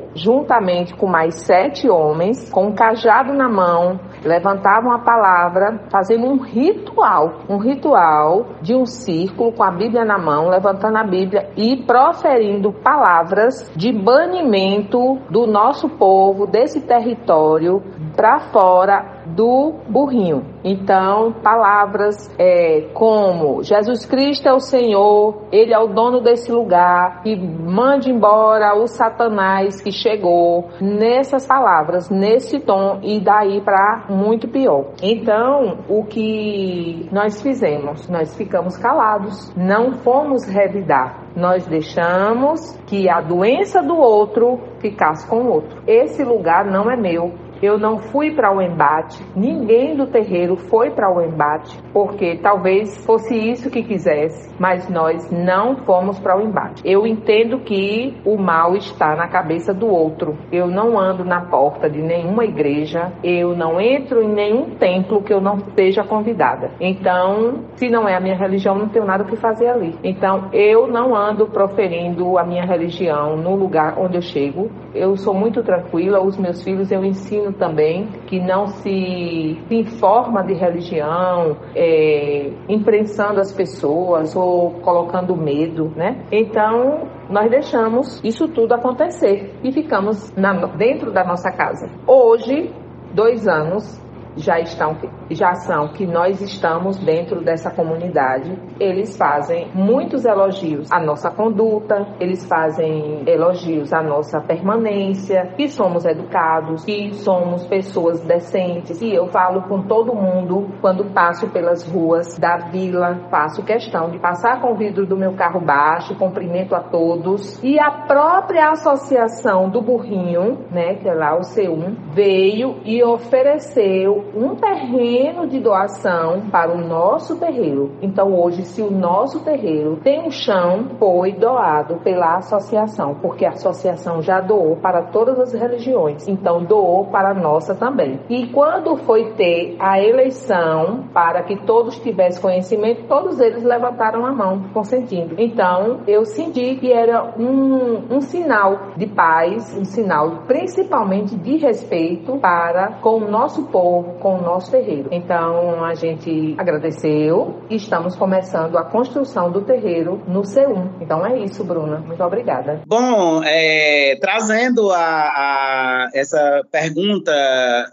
juntamente com mais sete homens, com um cajado na mão, levantavam a palavra fazendo um ritual, um ritual de um círculo com a Bíblia na mão, levantando a Bíblia e proferindo palavras de banimento do nosso povo, desse território, para fora do burrinho. Então, palavras é, como Jesus Cristo é o Senhor, Ele é o dono desse lugar, e mande embora o Satanás que chegou, nessas palavras, nesse tom, e daí para muito pior. Então, o que nós fizemos? Nós ficamos calados, não fomos revidar. Nós deixamos que a doença do outro ficasse com o outro. Esse lugar não é meu, eu não fui para o embate, ninguém do terreiro foi para o embate, porque talvez fosse isso que quisesse, mas nós não fomos para o embate. Eu entendo que o mal está na cabeça do outro. Eu não ando na porta de nenhuma igreja, eu não entro em nenhum templo que eu não esteja convidada. Então, se não é a minha religião, não tenho nada o que fazer ali. Então, eu não ando proferindo a minha religião no lugar onde eu chego. Eu sou muito tranquila, os meus filhos eu ensino também, que não se, se informa de religião, é, imprensando as pessoas ou colocando medo, né? Então, nós deixamos isso tudo acontecer e ficamos na, dentro da nossa casa. Hoje, dois anos, já estão já são que nós estamos dentro dessa comunidade. Eles fazem muitos elogios à nossa conduta, eles fazem elogios à nossa permanência, que somos educados, que somos pessoas decentes. E eu falo com todo mundo quando passo pelas ruas da vila, faço questão de passar com o vidro do meu carro baixo, cumprimento a todos. E a própria associação do burrinho, né, que é lá o C1, veio e ofereceu um terreno de doação para o nosso terreiro. Então hoje, se o nosso terreiro tem um chão, foi doado pela associação, porque a associação já doou para todas as religiões. Então doou para a nossa também. E quando foi ter a eleição para que todos tivessem conhecimento, todos eles levantaram a mão consentindo. Então eu senti que era um, um sinal de paz, um sinal principalmente de respeito para com o nosso povo com o nosso terreiro. Então a gente agradeceu e estamos começando a construção do terreiro no C1. Então é isso, Bruna. Muito obrigada. Bom, é, trazendo a, a, essa pergunta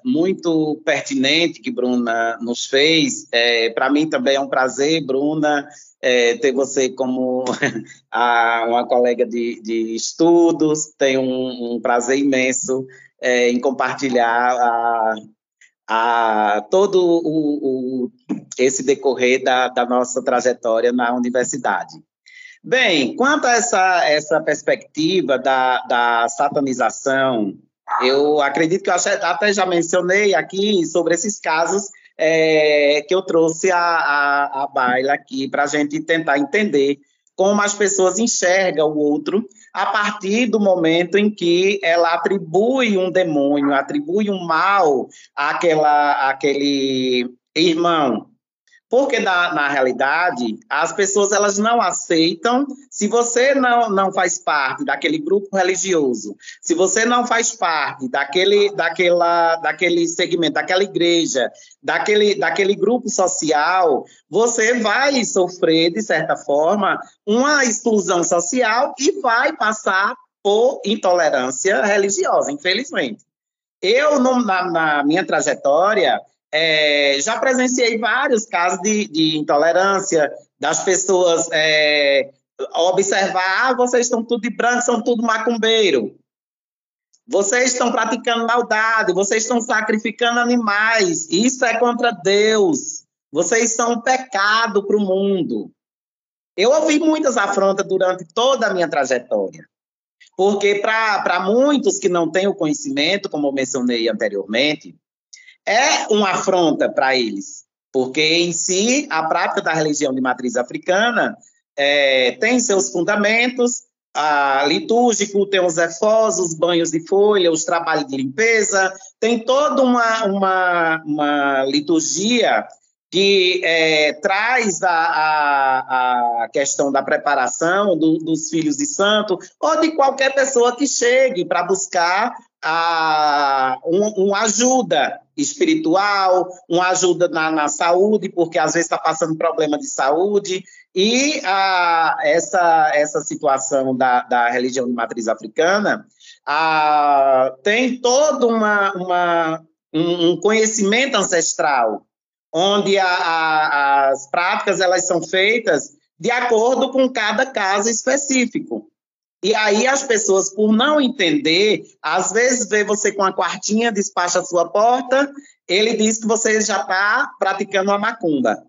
muito pertinente que Bruna nos fez, é, para mim também é um prazer, Bruna. É, ter você como [LAUGHS] a, uma colega de, de estudos, tenho um, um prazer imenso é, em compartilhar a, a todo o, o, esse decorrer da, da, nossa trajetória na universidade. Bem, quanto a essa, essa perspectiva da, da satanização, eu acredito que eu até já mencionei aqui sobre esses casos é, que eu trouxe a, a, a baila aqui para a gente tentar entender como as pessoas enxergam o outro a partir do momento em que ela atribui um demônio, atribui um mal àquela, àquele irmão. Porque, na, na realidade, as pessoas elas não aceitam se você não, não faz parte daquele grupo religioso, se você não faz parte daquele, daquela, daquele segmento, daquela igreja, daquele, daquele grupo social, você vai sofrer, de certa forma, uma exclusão social e vai passar por intolerância religiosa, infelizmente. Eu, no, na, na minha trajetória, é, já presenciei vários casos de, de intolerância, das pessoas é, observar, ah, vocês estão tudo de branco, são tudo macumbeiro. Vocês estão praticando maldade, vocês estão sacrificando animais. Isso é contra Deus. Vocês são um pecado para o mundo. Eu ouvi muitas afrontas durante toda a minha trajetória. Porque para muitos que não têm o conhecimento, como eu mencionei anteriormente, é uma afronta para eles, porque em si a prática da religião de matriz africana é, tem seus fundamentos, a litúrgico, tem os efós, os banhos de folha, os trabalhos de limpeza, tem toda uma, uma, uma liturgia que é, traz a, a, a, questão da preparação do, dos filhos de santo, ou de qualquer pessoa que chegue para buscar a, um, uma ajuda espiritual, uma ajuda na, na saúde, porque às vezes está passando problema de saúde, e a, essa, essa situação da, da religião de matriz africana a, tem todo uma, uma, um, um conhecimento ancestral, onde a, a, as práticas elas são feitas de acordo com cada caso específico. E aí as pessoas, por não entender, às vezes vê você com a quartinha, despacha a sua porta, ele diz que você já está praticando a macumba.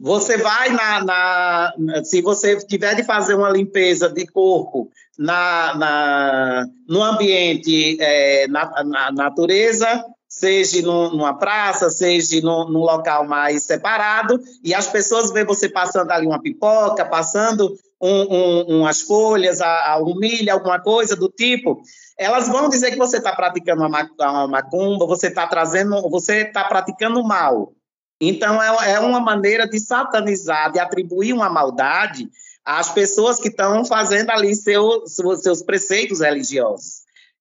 Você vai na, na, Se você tiver de fazer uma limpeza de corpo na, na no ambiente, é, na, na, natureza, seja numa praça, seja num, num, local mais separado, e as pessoas veem você passando ali uma pipoca, passando um, um, umas folhas, a, a um milho, alguma coisa do tipo, elas vão dizer que você está praticando uma, uma macumba, você está trazendo, você está praticando mal. Então, é, é uma maneira de satanizar, de atribuir uma maldade às pessoas que estão fazendo ali seu, seus preceitos religiosos.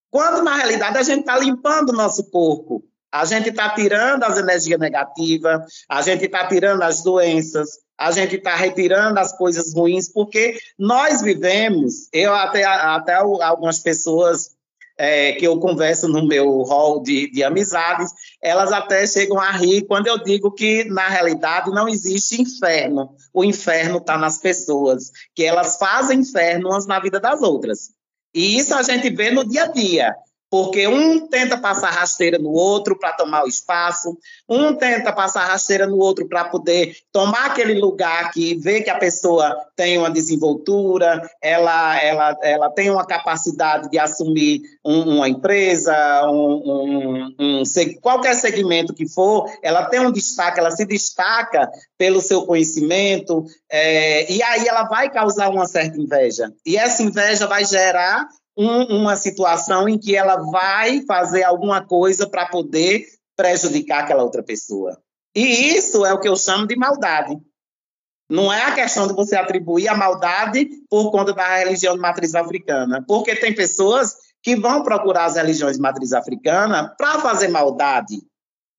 Quando, na realidade, a gente está limpando o nosso corpo, a gente está tirando as energias negativas, a gente está tirando as doenças, a gente está retirando as coisas ruins, porque nós vivemos, eu até, até algumas pessoas é, que eu converso no meu hall de, de amizades, elas até chegam a rir quando eu digo que, na realidade, não existe inferno. O inferno está nas pessoas, que elas fazem inferno umas na vida das outras. E isso a gente vê no dia a dia porque um tenta passar rasteira no outro para tomar o espaço, um tenta passar rasteira no outro para poder tomar aquele lugar que vê que a pessoa tem uma desenvoltura, ela, ela, ela tem uma capacidade de assumir um, uma empresa, um, um, um, qualquer segmento que for, ela tem um destaque, ela se destaca pelo seu conhecimento, é, e aí ela vai causar uma certa inveja. E essa inveja vai gerar um, uma situação em que ela vai fazer alguma coisa para poder prejudicar aquela outra pessoa. E isso é o que eu chamo de maldade. Não é a questão de você atribuir a maldade por conta da religião de matriz africana, porque tem pessoas que vão procurar as religiões de matriz africana para fazer maldade.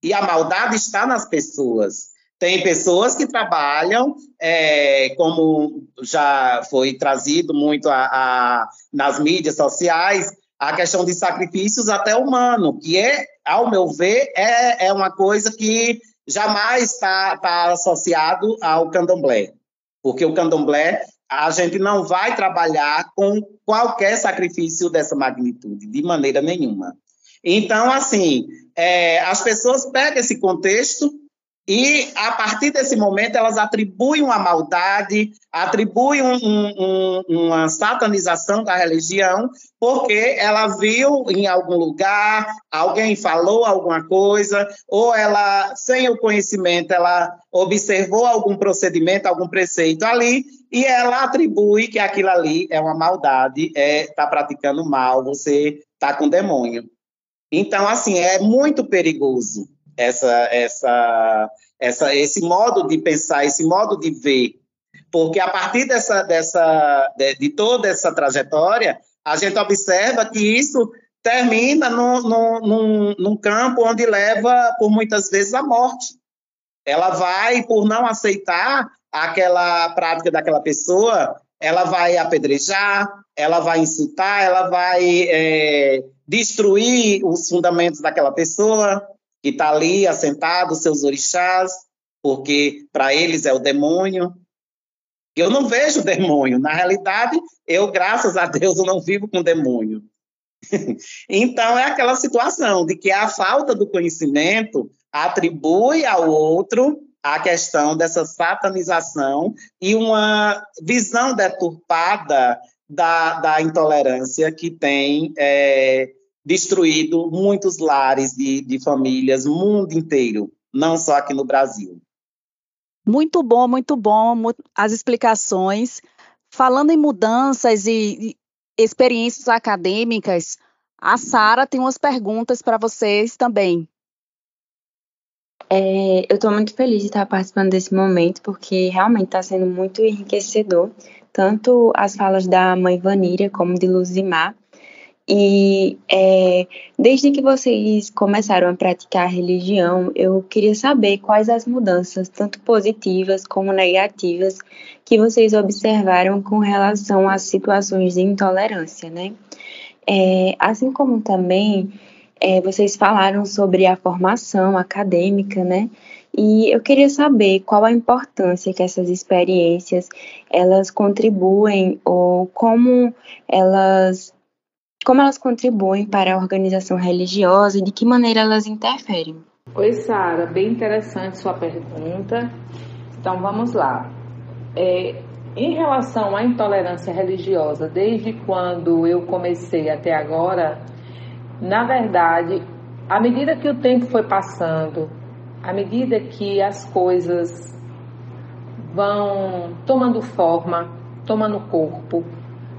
E a maldade está nas pessoas. Tem pessoas que trabalham, é, como já foi trazido muito a, a, nas mídias sociais, a questão de sacrifícios até humano, que é, ao meu ver, é, é uma coisa que jamais está tá associado ao candomblé. Porque o candomblé, a gente não vai trabalhar com qualquer sacrifício dessa magnitude, de maneira nenhuma. Então, assim, é, as pessoas pegam esse contexto e, a partir desse momento, elas atribuem uma maldade, atribuem um, um, uma satanização da religião, porque ela viu em algum lugar, alguém falou alguma coisa, ou ela, sem o conhecimento, ela observou algum procedimento, algum preceito ali, e ela atribui que aquilo ali é uma maldade, está é, tá praticando mal, você está com demônio. Então, assim, é muito perigoso essa, essa, essa, esse modo de pensar, esse modo de ver. Porque a partir dessa, dessa, de, de toda essa trajetória, a gente observa que isso termina no, no, num, num campo onde leva, por muitas vezes, à morte. Ela vai, por não aceitar aquela prática daquela pessoa, ela vai apedrejar, ela vai insultar, ela vai é, destruir os fundamentos daquela pessoa, que está ali assentado, seus orixás, porque para eles é o demônio. Eu não vejo [LAUGHS] demônio. Na realidade, eu, graças a Deus, eu não vivo com demônio. [LAUGHS] então, é aquela situação de que a falta do conhecimento atribui ao outro a questão dessa satanização e uma visão deturpada da, da intolerância que tem é, destruído muitos lares de, de famílias, mundo inteiro, não só aqui no Brasil. Muito bom, muito bom as explicações. Falando em mudanças e, e experiências acadêmicas, a Sara tem umas perguntas para vocês também. É, eu estou muito feliz de estar participando desse momento, porque realmente está sendo muito enriquecedor, tanto as falas da mãe Vaníria como de Luzimar, E é, desde que vocês começaram a praticar a religião, eu queria saber quais as mudanças, tanto positivas como negativas, que vocês observaram com relação às situações de intolerância, né? É, assim como também é, vocês falaram sobre a formação acadêmica, né? E eu queria saber qual a importância que essas experiências elas contribuem ou como elas como elas contribuem para a organização religiosa e de que maneira elas interferem. Oi, Sara, bem interessante sua pergunta. Então vamos lá. É, em relação à intolerância religiosa, desde quando eu comecei até agora, na verdade, à medida que o tempo foi passando, à medida que as coisas vão tomando forma, tomando corpo,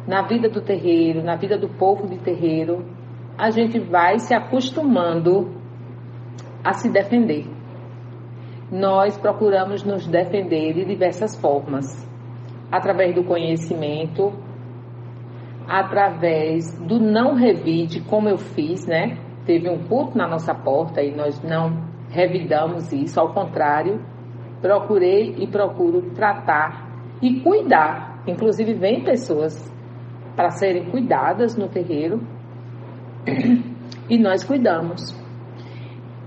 na vida do terreiro, na vida do povo de terreiro, a gente vai se acostumando a se defender. Nós procuramos nos defender de diversas formas, através do conhecimento, através do não revide, como eu fiz, né? Teve um culto na nossa porta e nós não revidamos isso, ao contrário, procurei e procuro tratar e cuidar. Inclusive, vem pessoas para serem cuidadas no terreiro e nós cuidamos.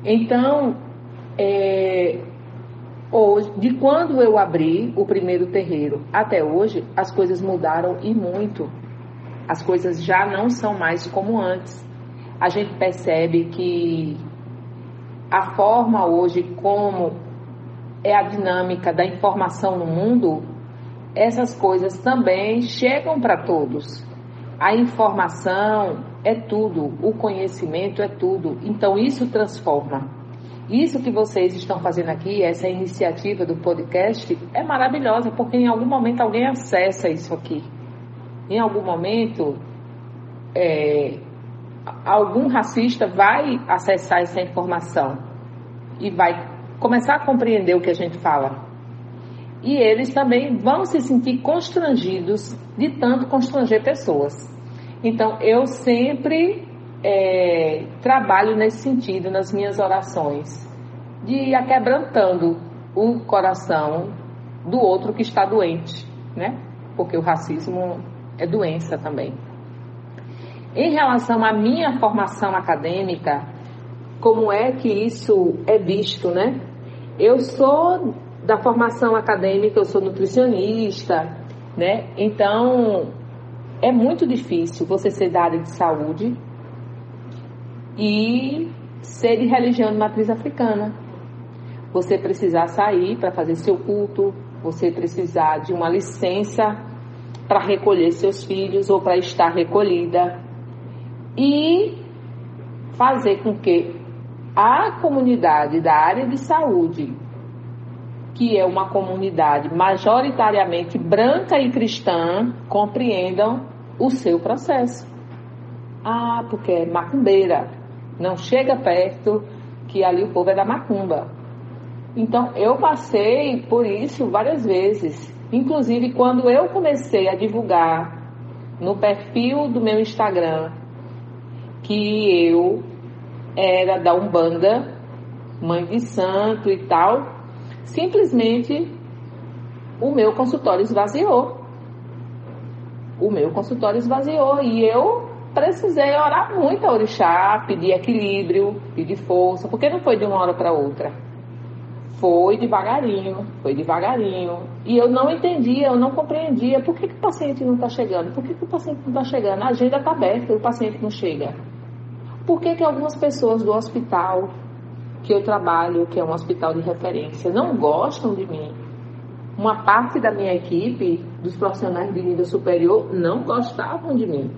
Então, é, hoje, de quando eu abri o primeiro terreiro até hoje, as coisas mudaram e muito. As coisas já não são mais como antes. A gente percebe que a forma hoje como é a dinâmica da informação no mundo essas coisas também chegam para todos. A informação é tudo, o conhecimento é tudo. Então isso transforma. Isso que vocês estão fazendo aqui, essa iniciativa do podcast, é maravilhosa, porque em algum momento alguém acessa isso aqui. Em algum momento, é, algum racista vai acessar essa informação e vai começar a compreender o que a gente fala e eles também vão se sentir constrangidos de tanto constranger pessoas. Então, eu sempre é, trabalho nesse sentido nas minhas orações, de ir aquebrantando o coração do outro que está doente, né? Porque o racismo é doença também. Em relação à minha formação acadêmica, como é que isso é visto, né? Eu sou da formação acadêmica, eu sou nutricionista, né? Então, é muito difícil você ser da área de saúde e ser de religião de matriz africana. Você precisar sair para fazer seu culto, você precisar de uma licença para recolher seus filhos ou para estar recolhida e fazer com que a comunidade da área de saúde que é uma comunidade majoritariamente branca e cristã, compreendam o seu processo. Ah, porque é macumbeira. Não chega perto que ali o povo é da macumba. Então eu passei por isso várias vezes. Inclusive quando eu comecei a divulgar no perfil do meu Instagram que eu era da Umbanda, mãe de santo e tal, Simplesmente o meu consultório esvaziou. O meu consultório esvaziou e eu precisei orar muito a orixá, pedir equilíbrio, pedir força, porque não foi de uma hora para outra. Foi devagarinho, foi devagarinho. E eu não entendia, eu não compreendia por que, que o paciente não está chegando, por que, que o paciente não está chegando. A agenda está aberta e o paciente não chega. Por que, que algumas pessoas do hospital que eu trabalho, que é um hospital de referência, não gostam de mim. Uma parte da minha equipe, dos profissionais de nível superior, não gostavam de mim.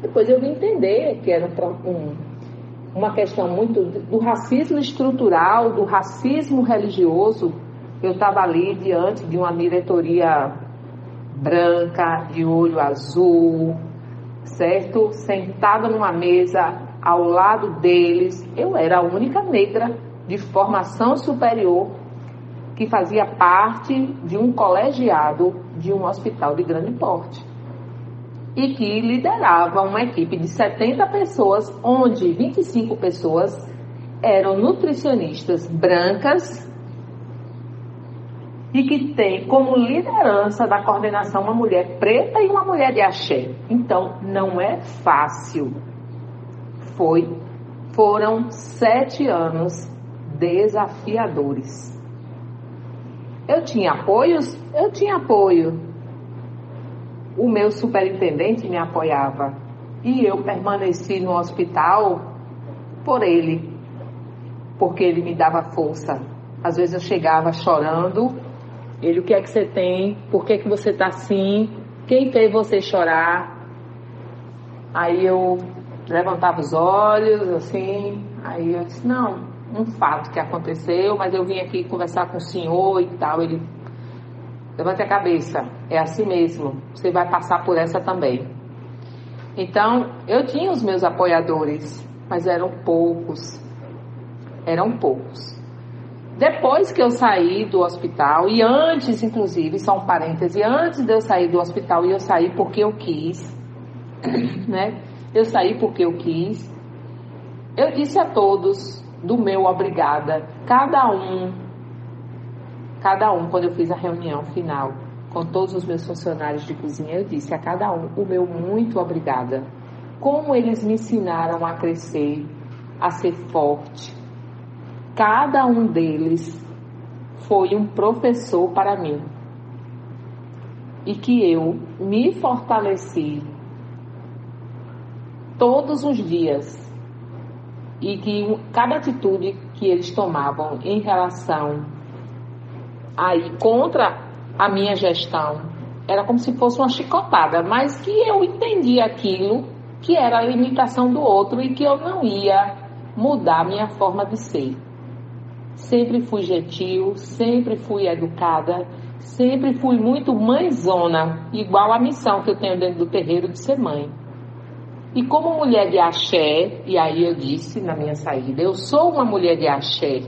Depois eu vim entender que era um, uma questão muito do racismo estrutural, do racismo religioso. Eu estava ali diante de uma diretoria branca, de olho azul, certo? Sentada numa mesa ao lado deles, eu era a única negra de formação superior que fazia parte de um colegiado de um hospital de grande porte. e que liderava uma equipe de 70 pessoas, onde 25 pessoas eram nutricionistas brancas e que tem como liderança da coordenação uma mulher preta e uma mulher de axé. Então, não é fácil. Foi, foram sete anos desafiadores. Eu tinha apoios? Eu tinha apoio. O meu superintendente me apoiava. E eu permaneci no hospital por ele, porque ele me dava força. Às vezes eu chegava chorando. Ele, o que é que você tem? Por que, que você está assim? Quem fez você chorar? Aí eu levantava os olhos, assim. Aí eu disse: Não, um fato que aconteceu, mas eu vim aqui conversar com o senhor e tal. Ele, levante a cabeça, é assim mesmo, você vai passar por essa também. Então, eu tinha os meus apoiadores, mas eram poucos. Eram poucos. Depois que eu saí do hospital, e antes, inclusive, só um parêntese, antes de eu sair do hospital, e eu saí porque eu quis, né? Eu saí porque eu quis. Eu disse a todos do meu obrigada. Cada um, cada um, quando eu fiz a reunião final com todos os meus funcionários de cozinha, eu disse a cada um o meu muito obrigada. Como eles me ensinaram a crescer, a ser forte. Cada um deles foi um professor para mim. E que eu me fortaleci todos os dias e que cada atitude que eles tomavam em relação aí contra a minha gestão era como se fosse uma chicotada, mas que eu entendia aquilo que era a limitação do outro e que eu não ia mudar minha forma de ser. Sempre fui gentil, sempre fui educada, sempre fui muito mãezona, igual a missão que eu tenho dentro do terreiro de ser mãe. E como mulher de axé, e aí eu disse na minha saída, eu sou uma mulher de axé.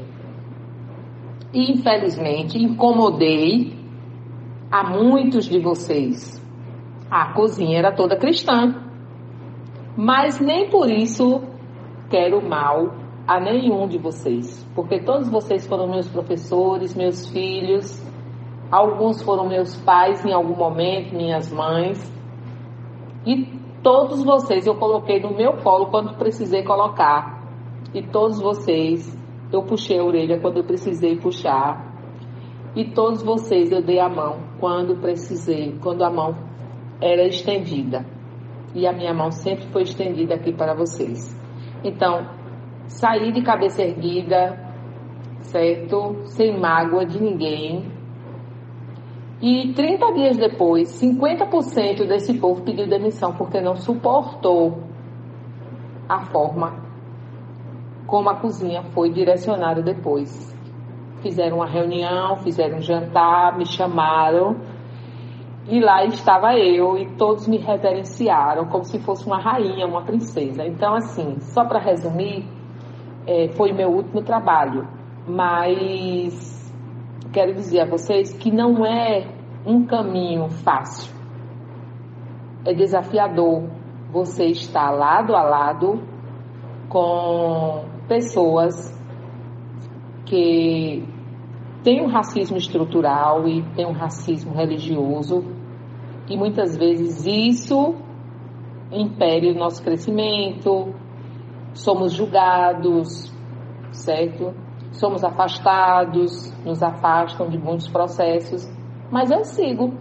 E infelizmente incomodei a muitos de vocês. A cozinha era toda cristã. Mas nem por isso quero mal a nenhum de vocês, porque todos vocês foram meus professores, meus filhos, alguns foram meus pais em algum momento, minhas mães. E Todos vocês eu coloquei no meu colo quando precisei colocar. E todos vocês eu puxei a orelha quando eu precisei puxar. E todos vocês eu dei a mão quando precisei, quando a mão era estendida. E a minha mão sempre foi estendida aqui para vocês. Então, saí de cabeça erguida, certo? Sem mágoa de ninguém, e 30 dias depois, 50% desse povo pediu demissão porque não suportou a forma como a cozinha foi direcionada depois. Fizeram uma reunião, fizeram um jantar, me chamaram e lá estava eu e todos me reverenciaram como se fosse uma rainha, uma princesa. Então, assim, só para resumir, é, foi meu último trabalho, mas quero dizer a vocês que não é um caminho fácil. É desafiador você estar lado a lado com pessoas que têm um racismo estrutural e têm um racismo religioso e muitas vezes isso impede o nosso crescimento, somos julgados, certo? somos afastados, nos afastam de muitos processos, mas eu sigo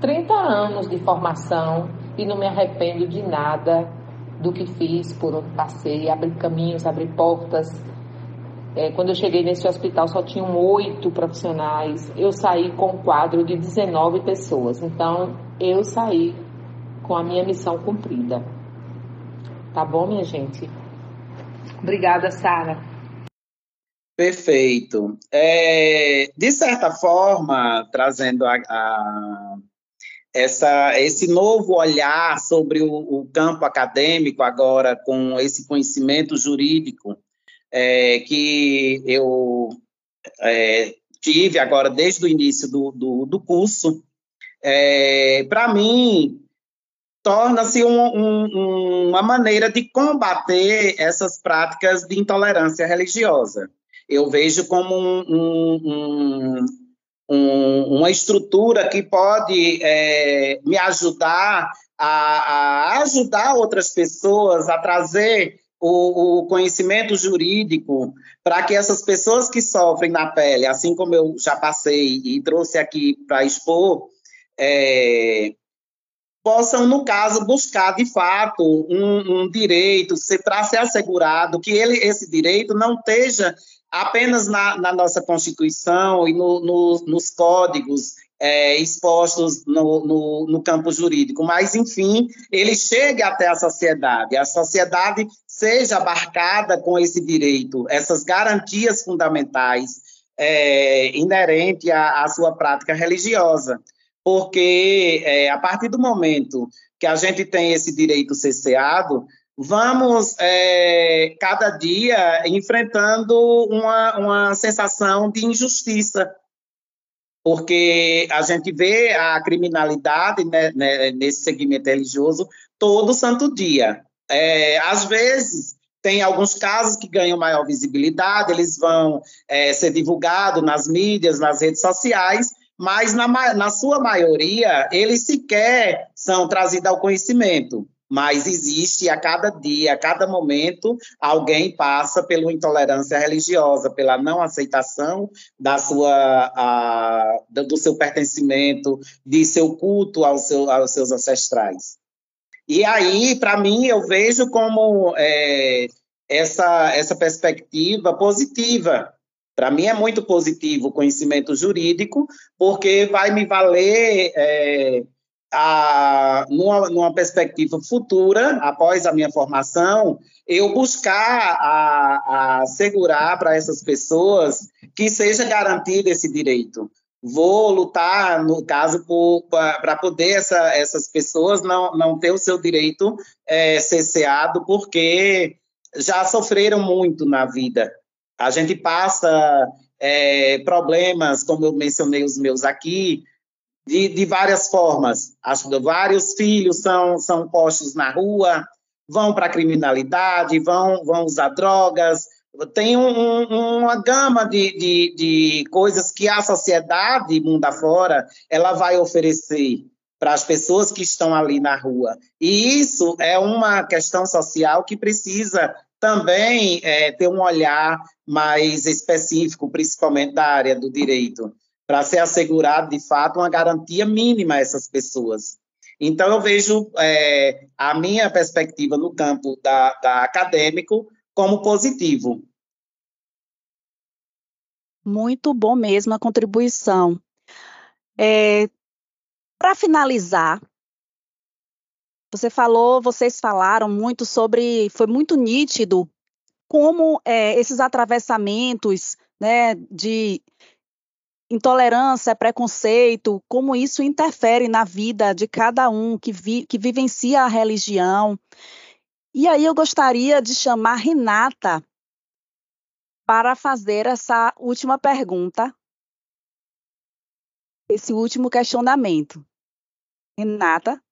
30 anos de formação e não me arrependo de nada do que fiz, por onde passei, abri caminhos, abri portas. É, quando eu cheguei nesse hospital só tinham oito profissionais, eu saí com um quadro de 19 pessoas, então eu saí com a minha missão cumprida. Tá bom, minha gente? Obrigada, Sara. Perfeito. É, de certa forma, trazendo a, a, essa, esse novo olhar sobre o, o, campo acadêmico, agora com esse conhecimento jurídico é, que eu é, tive agora desde o início do, do, do curso, é, para mim, torna-se um, um, uma maneira de combater essas práticas de intolerância religiosa. Eu vejo como um, uma estrutura que pode é, me ajudar a, a, ajudar outras pessoas a trazer o, o conhecimento jurídico para que essas pessoas que sofrem na pele, assim como eu já passei e trouxe aqui para expor, é, possam, no caso, buscar de fato um, um direito, para ser assegurado que ele, esse direito não esteja apenas na, na nossa Constituição e no, no, nos códigos é, expostos no, no, no, campo jurídico, mas, enfim, ele chegue até a sociedade, a sociedade seja abarcada com esse direito, essas garantias fundamentais é, à, à, sua prática religiosa. Porque, é, a partir do momento que a gente tem esse direito cesseado, vamos é, cada dia enfrentando uma, uma sensação de injustiça, porque a gente vê a criminalidade né, né, nesse segmento religioso todo santo dia. É, às vezes, tem alguns casos que ganham maior visibilidade, eles vão é, ser divulgados nas mídias, nas redes sociais, mas na, na sua maioria, eles sequer são trazidos ao conhecimento mas existe a cada dia, a cada momento, alguém passa pela intolerância religiosa, pela não aceitação da sua, a, do seu pertencimento, de seu culto ao seu, aos seus ancestrais. E aí, para mim, eu vejo como é, essa, essa perspectiva positiva. Para mim é muito positivo o conhecimento jurídico, porque vai me valer é, a, numa, numa, perspectiva futura, após a minha formação, eu buscar a, a assegurar para essas pessoas que seja garantido esse direito. Vou lutar, no caso, para poder essa, essas pessoas não, não ter o seu direito é, cesseado, porque já sofreram muito na vida. A gente passa é, problemas, como eu mencionei os meus aqui, de, de várias formas. Acho que vários filhos são, são postos na rua, vão para a criminalidade, vão, vão usar drogas, tem um, uma gama de, de, de, coisas que a sociedade, mundo afora, ela vai oferecer para as pessoas que estão ali na rua. E isso é uma questão social que precisa também é, ter um olhar mais específico, principalmente da área do direito para ser assegurado, de fato, uma garantia mínima a essas pessoas. Então, eu vejo é, a minha perspectiva no campo da, da acadêmico como positivo. Muito bom mesmo a contribuição. É, para finalizar, você falou, vocês falaram muito sobre, foi muito nítido como é, esses atravessamentos né, de intolerância, preconceito, como isso interfere na vida de cada um que, vi, que vivencia a religião. E aí eu gostaria de chamar Renata para fazer essa última pergunta, esse último questionamento. Renata?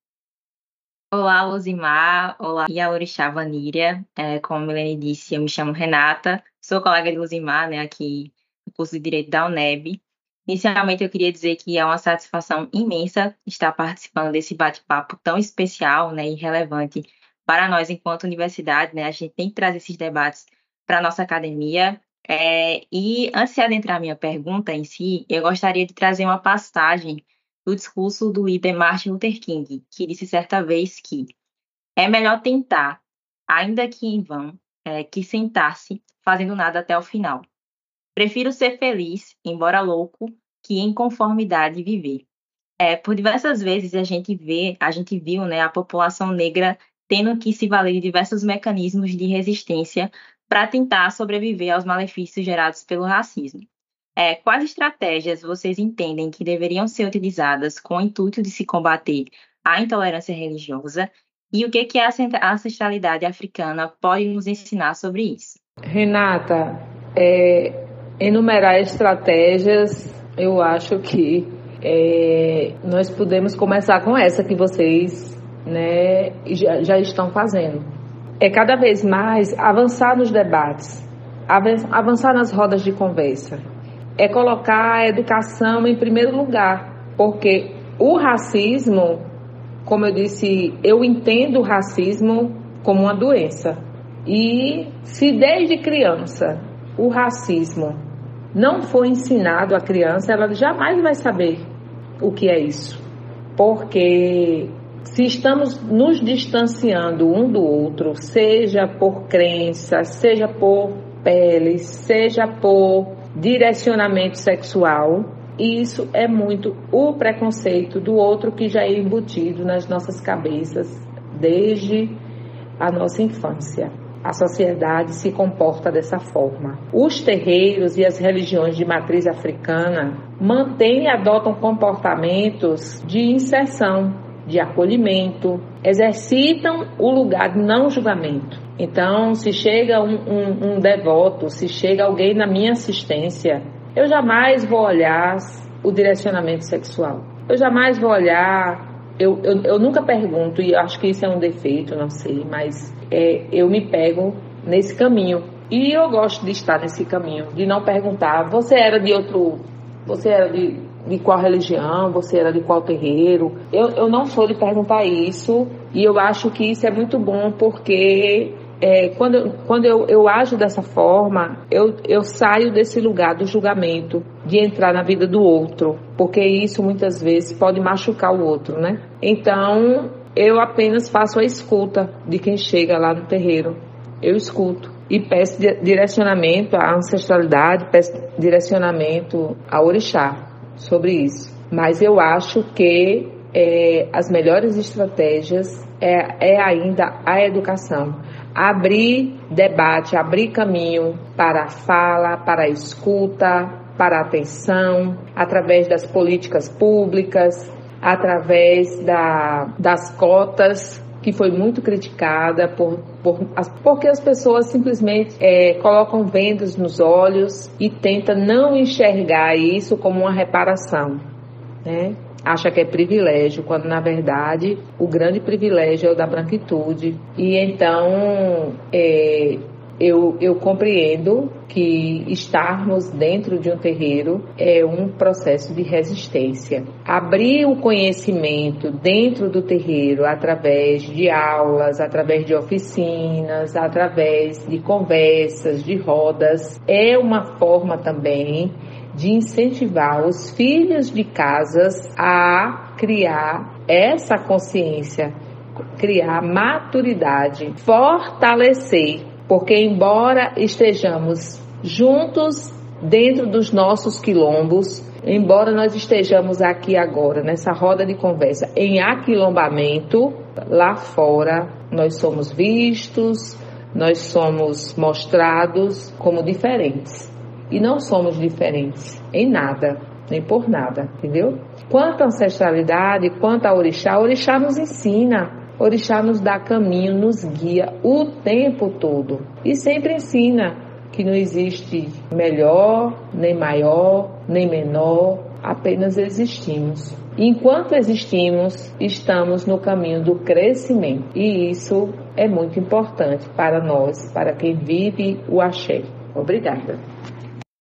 Olá, Luzimar. Olá, e a Orixá Vaníria. É, como a Milene disse, eu me chamo Renata, sou colega de Luzimar, né, aqui no curso de Direito da UNEB. Inicialmente, eu queria dizer que é uma satisfação imensa estar participando desse bate-papo tão especial né, e relevante para nós, enquanto universidade. Né, a gente tem que trazer esses debates para a nossa academia. É, e antes de adentrar minha pergunta em si, eu gostaria de trazer uma passagem do discurso do líder Martin Luther King, que disse certa vez que é melhor tentar, ainda que em vão, é, que sentar-se fazendo nada até o final. Prefiro ser feliz, embora louco, que em conformidade viver. É, por diversas vezes a gente vê, a gente viu, né, a população negra tendo que se valer de diversos mecanismos de resistência para tentar sobreviver aos malefícios gerados pelo racismo. É, quais estratégias vocês entendem que deveriam ser utilizadas com o intuito de se combater a intolerância religiosa e o que, que a ancestralidade africana pode nos ensinar sobre isso? Renata, é, enumerar estratégias, eu acho que é, nós podemos começar com essa que vocês né, já, já estão fazendo. É cada vez mais avançar nos debates, avançar nas rodas de conversa, é colocar a educação em primeiro lugar, porque o racismo, como eu disse, eu entendo o racismo como uma doença. E se desde criança o racismo não for ensinado à criança, ela jamais vai saber o que é isso. Porque se estamos nos distanciando um do outro, seja por crença, seja por pele, seja por direcionamento sexual, isso é muito o preconceito do outro que já é embutido nas nossas cabeças desde a nossa infância. A sociedade se comporta dessa forma. Os terreiros e as religiões de matriz africana mantêm e adotam comportamentos de inserção, de acolhimento, exercitam o lugar de não julgamento. Então, se chega um, um, um devoto, se chega alguém na minha assistência, eu jamais vou olhar o direcionamento sexual. Eu jamais vou olhar. Eu, eu, eu nunca pergunto, e acho que isso é um defeito, não sei, mas é, eu me pego nesse caminho. E eu gosto de estar nesse caminho, de não perguntar, você era de outro. Você era de, de qual religião, você era de qual terreiro. Eu, eu não sou de perguntar isso, e eu acho que isso é muito bom porque é, quando, quando eu, eu ajo dessa forma, eu, eu saio desse lugar do julgamento, de entrar na vida do outro, porque isso muitas vezes pode machucar o outro, né? Então, eu apenas faço a escuta de quem chega lá no terreiro. Eu escuto e peço direcionamento à ancestralidade, peço direcionamento ao orixá sobre isso. Mas eu acho que é, as melhores estratégias é, é ainda a educação abrir debate, abrir caminho para a fala, para a escuta, para a atenção, através das políticas públicas, através da, das cotas que foi muito criticada por, por porque as pessoas simplesmente é, colocam vendas nos olhos e tentam não enxergar isso como uma reparação, né? Acha que é privilégio, quando na verdade o grande privilégio é o da branquitude. E então é, eu, eu compreendo que estarmos dentro de um terreiro é um processo de resistência. Abrir o conhecimento dentro do terreiro através de aulas, através de oficinas, através de conversas, de rodas, é uma forma também de incentivar os filhos de casas a criar essa consciência, criar maturidade, fortalecer, porque embora estejamos juntos dentro dos nossos quilombos, embora nós estejamos aqui agora nessa roda de conversa em aquilombamento, lá fora nós somos vistos, nós somos mostrados como diferentes. E não somos diferentes em nada, nem por nada, entendeu? Quanto à ancestralidade, quanto a orixá, orixá nos ensina, orixá nos dá caminho, nos guia o tempo todo e sempre ensina que não existe melhor, nem maior, nem menor, apenas existimos. Enquanto existimos, estamos no caminho do crescimento e isso é muito importante para nós, para quem vive o axé. Obrigada.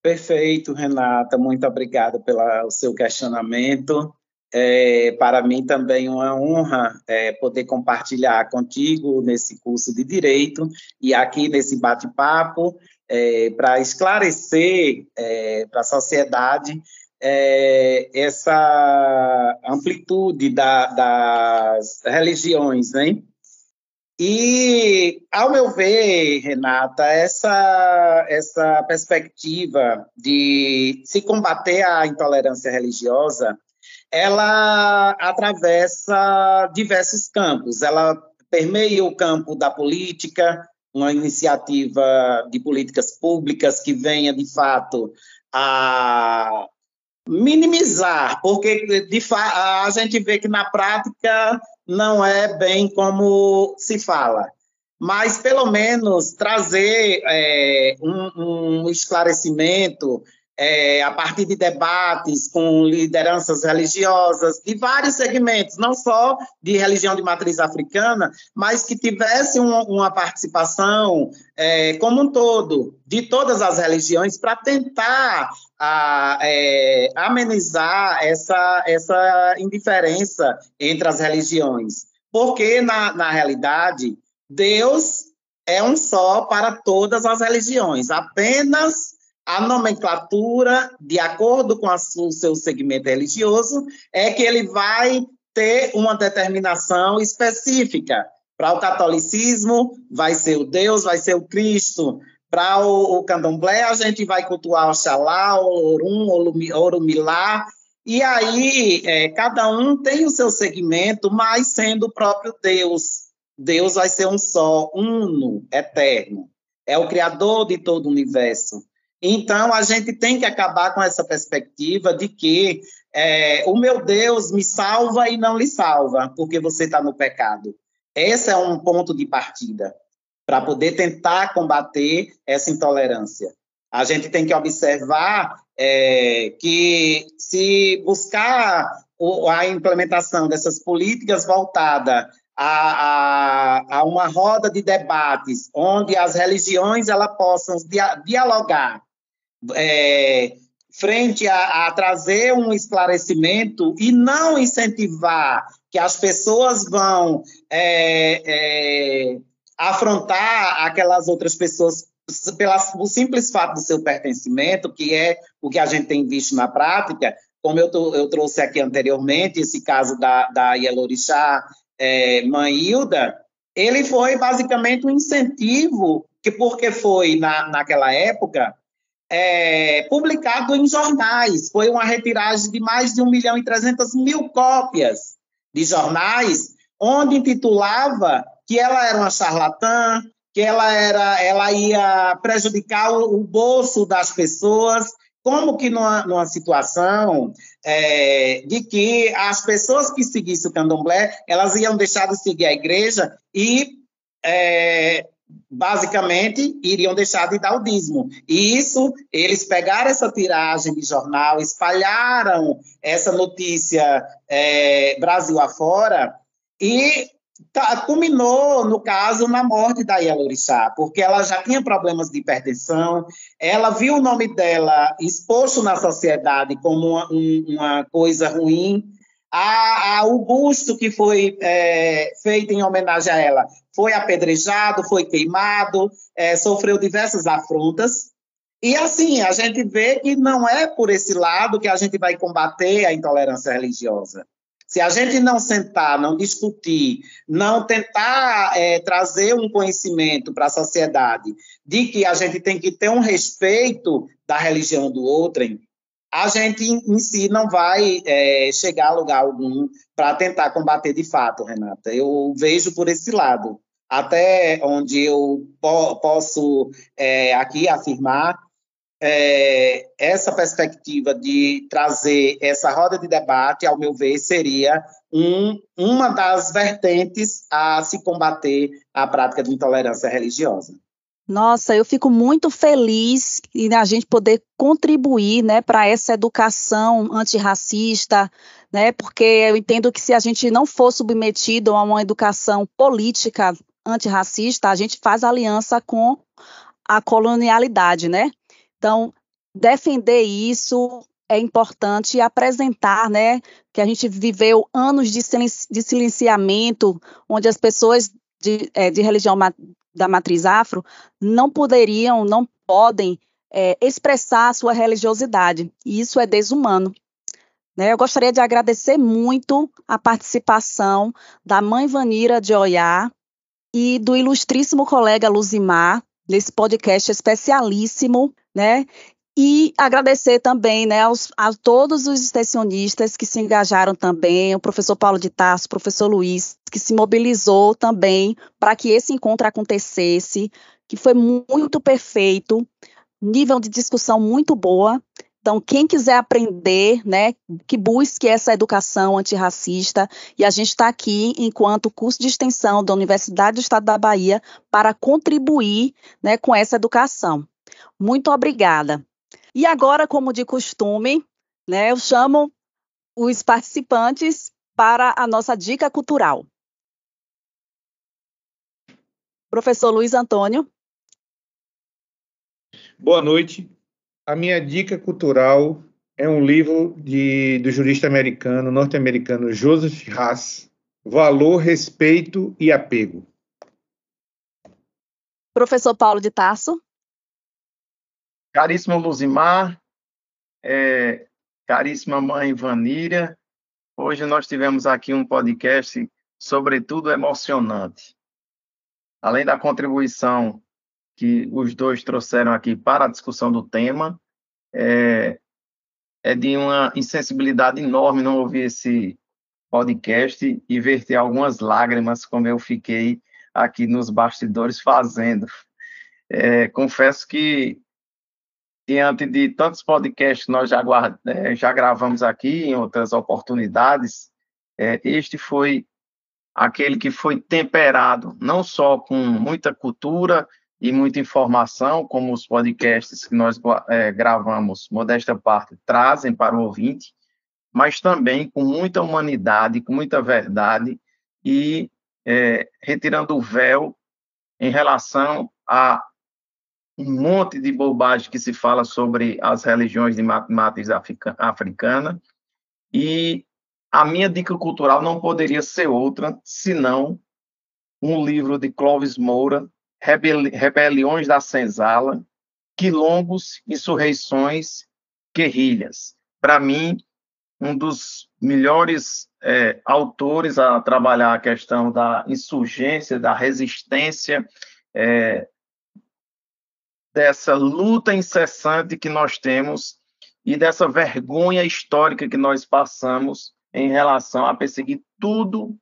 Perfeito, Renata. Muito obrigada pelo seu questionamento. É, para mim também uma honra é, poder compartilhar contigo nesse curso de Direito e aqui nesse bate-papo é, para esclarecer é, para a sociedade é, essa amplitude da, das religiões, né? E, ao meu ver, Renata, essa, essa perspectiva de se combater a intolerância religiosa, ela atravessa diversos campos. Ela permeia o campo da política, uma iniciativa de políticas públicas que venha, de fato, a minimizar, porque de a gente vê que na prática não é bem como se fala. Mas, pelo menos, trazer é, um, um, esclarecimento é, a partir de debates com lideranças religiosas de vários segmentos, não só de religião de matriz africana, mas que tivesse uma, participação é, como um todo, de todas as religiões, para tentar a, é, amenizar essa, essa indiferença entre as religiões. Porque, na, na realidade, Deus é um só para todas as religiões, apenas a nomenclatura, de acordo com a, o seu segmento religioso, é que ele vai ter uma determinação específica. Para o catolicismo, vai ser o Deus, vai ser o Cristo. Para o, o candomblé, a gente vai cultuar Oxalá, Orum, Orumilá. E aí, é, cada um tem o seu segmento, mas sendo o próprio Deus. Deus vai ser um só, uno, eterno. É o criador de todo o universo. Então, a gente tem que acabar com essa perspectiva de que é, o meu Deus me salva e não lhe salva, porque você está no pecado. Esse é um ponto de partida para poder tentar combater essa intolerância. A gente tem que observar é, que se buscar a implementação dessas políticas voltada a, a, a, uma roda de debates onde as religiões ela possam dialogar é, frente a, a, trazer um esclarecimento e não incentivar que as pessoas vão é, é, afrontar aquelas outras pessoas pelo simples fato do seu pertencimento, que é o que a gente tem visto na prática, como eu, eu trouxe aqui anteriormente, esse caso da, da Yelorixá é, Mãe Hilda, ele foi basicamente um incentivo, que porque foi, na, naquela época, é, publicado em jornais. Foi uma retiragem de mais de 1 milhão e 300 mil cópias de jornais, onde intitulava que ela era uma charlatã, que ela, era, ela ia prejudicar o, o bolso das pessoas, como que numa, numa situação é, de que as pessoas que seguissem o candomblé, elas iam deixar de seguir a igreja e é, basicamente iriam deixar de dar o dízimo. E isso, eles pegaram essa tiragem de jornal, espalharam essa notícia é, Brasil afora e tá, culminou, no caso, na morte da Yalorixá, porque ela já tinha problemas de hipertensão, ela viu o nome dela exposto na sociedade como uma, um, uma coisa ruim, a, a, o busto que foi é, feito em homenagem a ela foi apedrejado, foi queimado, é, sofreu diversas afrontas. E assim, a gente vê que não é por esse lado que a gente vai combater a intolerância religiosa. Se a gente não sentar, não discutir, não tentar é, trazer um conhecimento para a sociedade de que a gente tem que ter um respeito da religião do outrem, a gente em si não vai é, chegar a lugar algum para tentar combater de fato, Renata. Eu vejo por esse lado. Até onde eu po posso é, aqui afirmar, é, essa perspectiva de trazer essa roda de debate, ao meu ver, seria um, uma das vertentes a se combater a prática de intolerância religiosa. Nossa, eu fico muito feliz em a gente poder contribuir, né, para essa educação antirracista, né, porque eu entendo que se a gente não for submetido a uma educação política antirracista, a gente faz aliança com a colonialidade, né? Então, defender isso é importante apresentar, né, que a gente viveu anos de, silenciamento, onde as pessoas de, é, de religião da matriz afro não poderiam, não podem é, expressar a sua religiosidade, e isso é desumano. Né? Eu gostaria de agradecer muito a participação da mãe Vanira de Oiá e do ilustríssimo colega Luzimar nesse podcast especialíssimo, né? E agradecer também né, aos, a todos os extensionistas que se engajaram também, o professor Paulo de Tarso, o professor Luiz, que se mobilizou também para que esse encontro acontecesse, que foi muito perfeito, nível de discussão muito boa. Então, quem quiser aprender, né, que busque essa educação antirracista, e a gente está aqui enquanto curso de extensão da Universidade do Estado da Bahia para contribuir né, com essa educação. Muito obrigada. E agora, como de costume, né, eu chamo os participantes para a nossa dica cultural. Professor Luiz Antônio. Boa noite. A minha dica cultural é um livro de, do jurista americano, norte-americano Joseph Haas, Valor, Respeito e Apego. Professor Paulo de Tarso. Caríssimo Luzimar, é, caríssima mãe Vaníria, hoje nós tivemos aqui um podcast sobretudo emocionante. Além da contribuição que os dois trouxeram aqui para a discussão do tema, é, é de uma insensibilidade enorme não ouvir esse podcast e verter algumas lágrimas, como eu fiquei aqui nos bastidores fazendo. É, confesso que diante de tantos podcasts que nós já, é, já gravamos aqui em outras oportunidades, é, este foi aquele que foi temperado não só com muita cultura e muita informação, como os podcasts que nós é, gravamos, modesta parte, trazem para o ouvinte, mas também com muita humanidade, com muita verdade e é, retirando o véu em relação a um monte de bobagem que se fala sobre as religiões de matriz africana. E a minha dica cultural não poderia ser outra senão um livro de Clovis Moura, Rebeli Rebeliões da Senzala, Quilombos, Insurreições, Guerrilhas. Para mim, um dos melhores é, autores a trabalhar a questão da insurgência, da resistência, é, dessa luta incessante que nós temos e dessa vergonha histórica que nós passamos em relação a perseguir tudo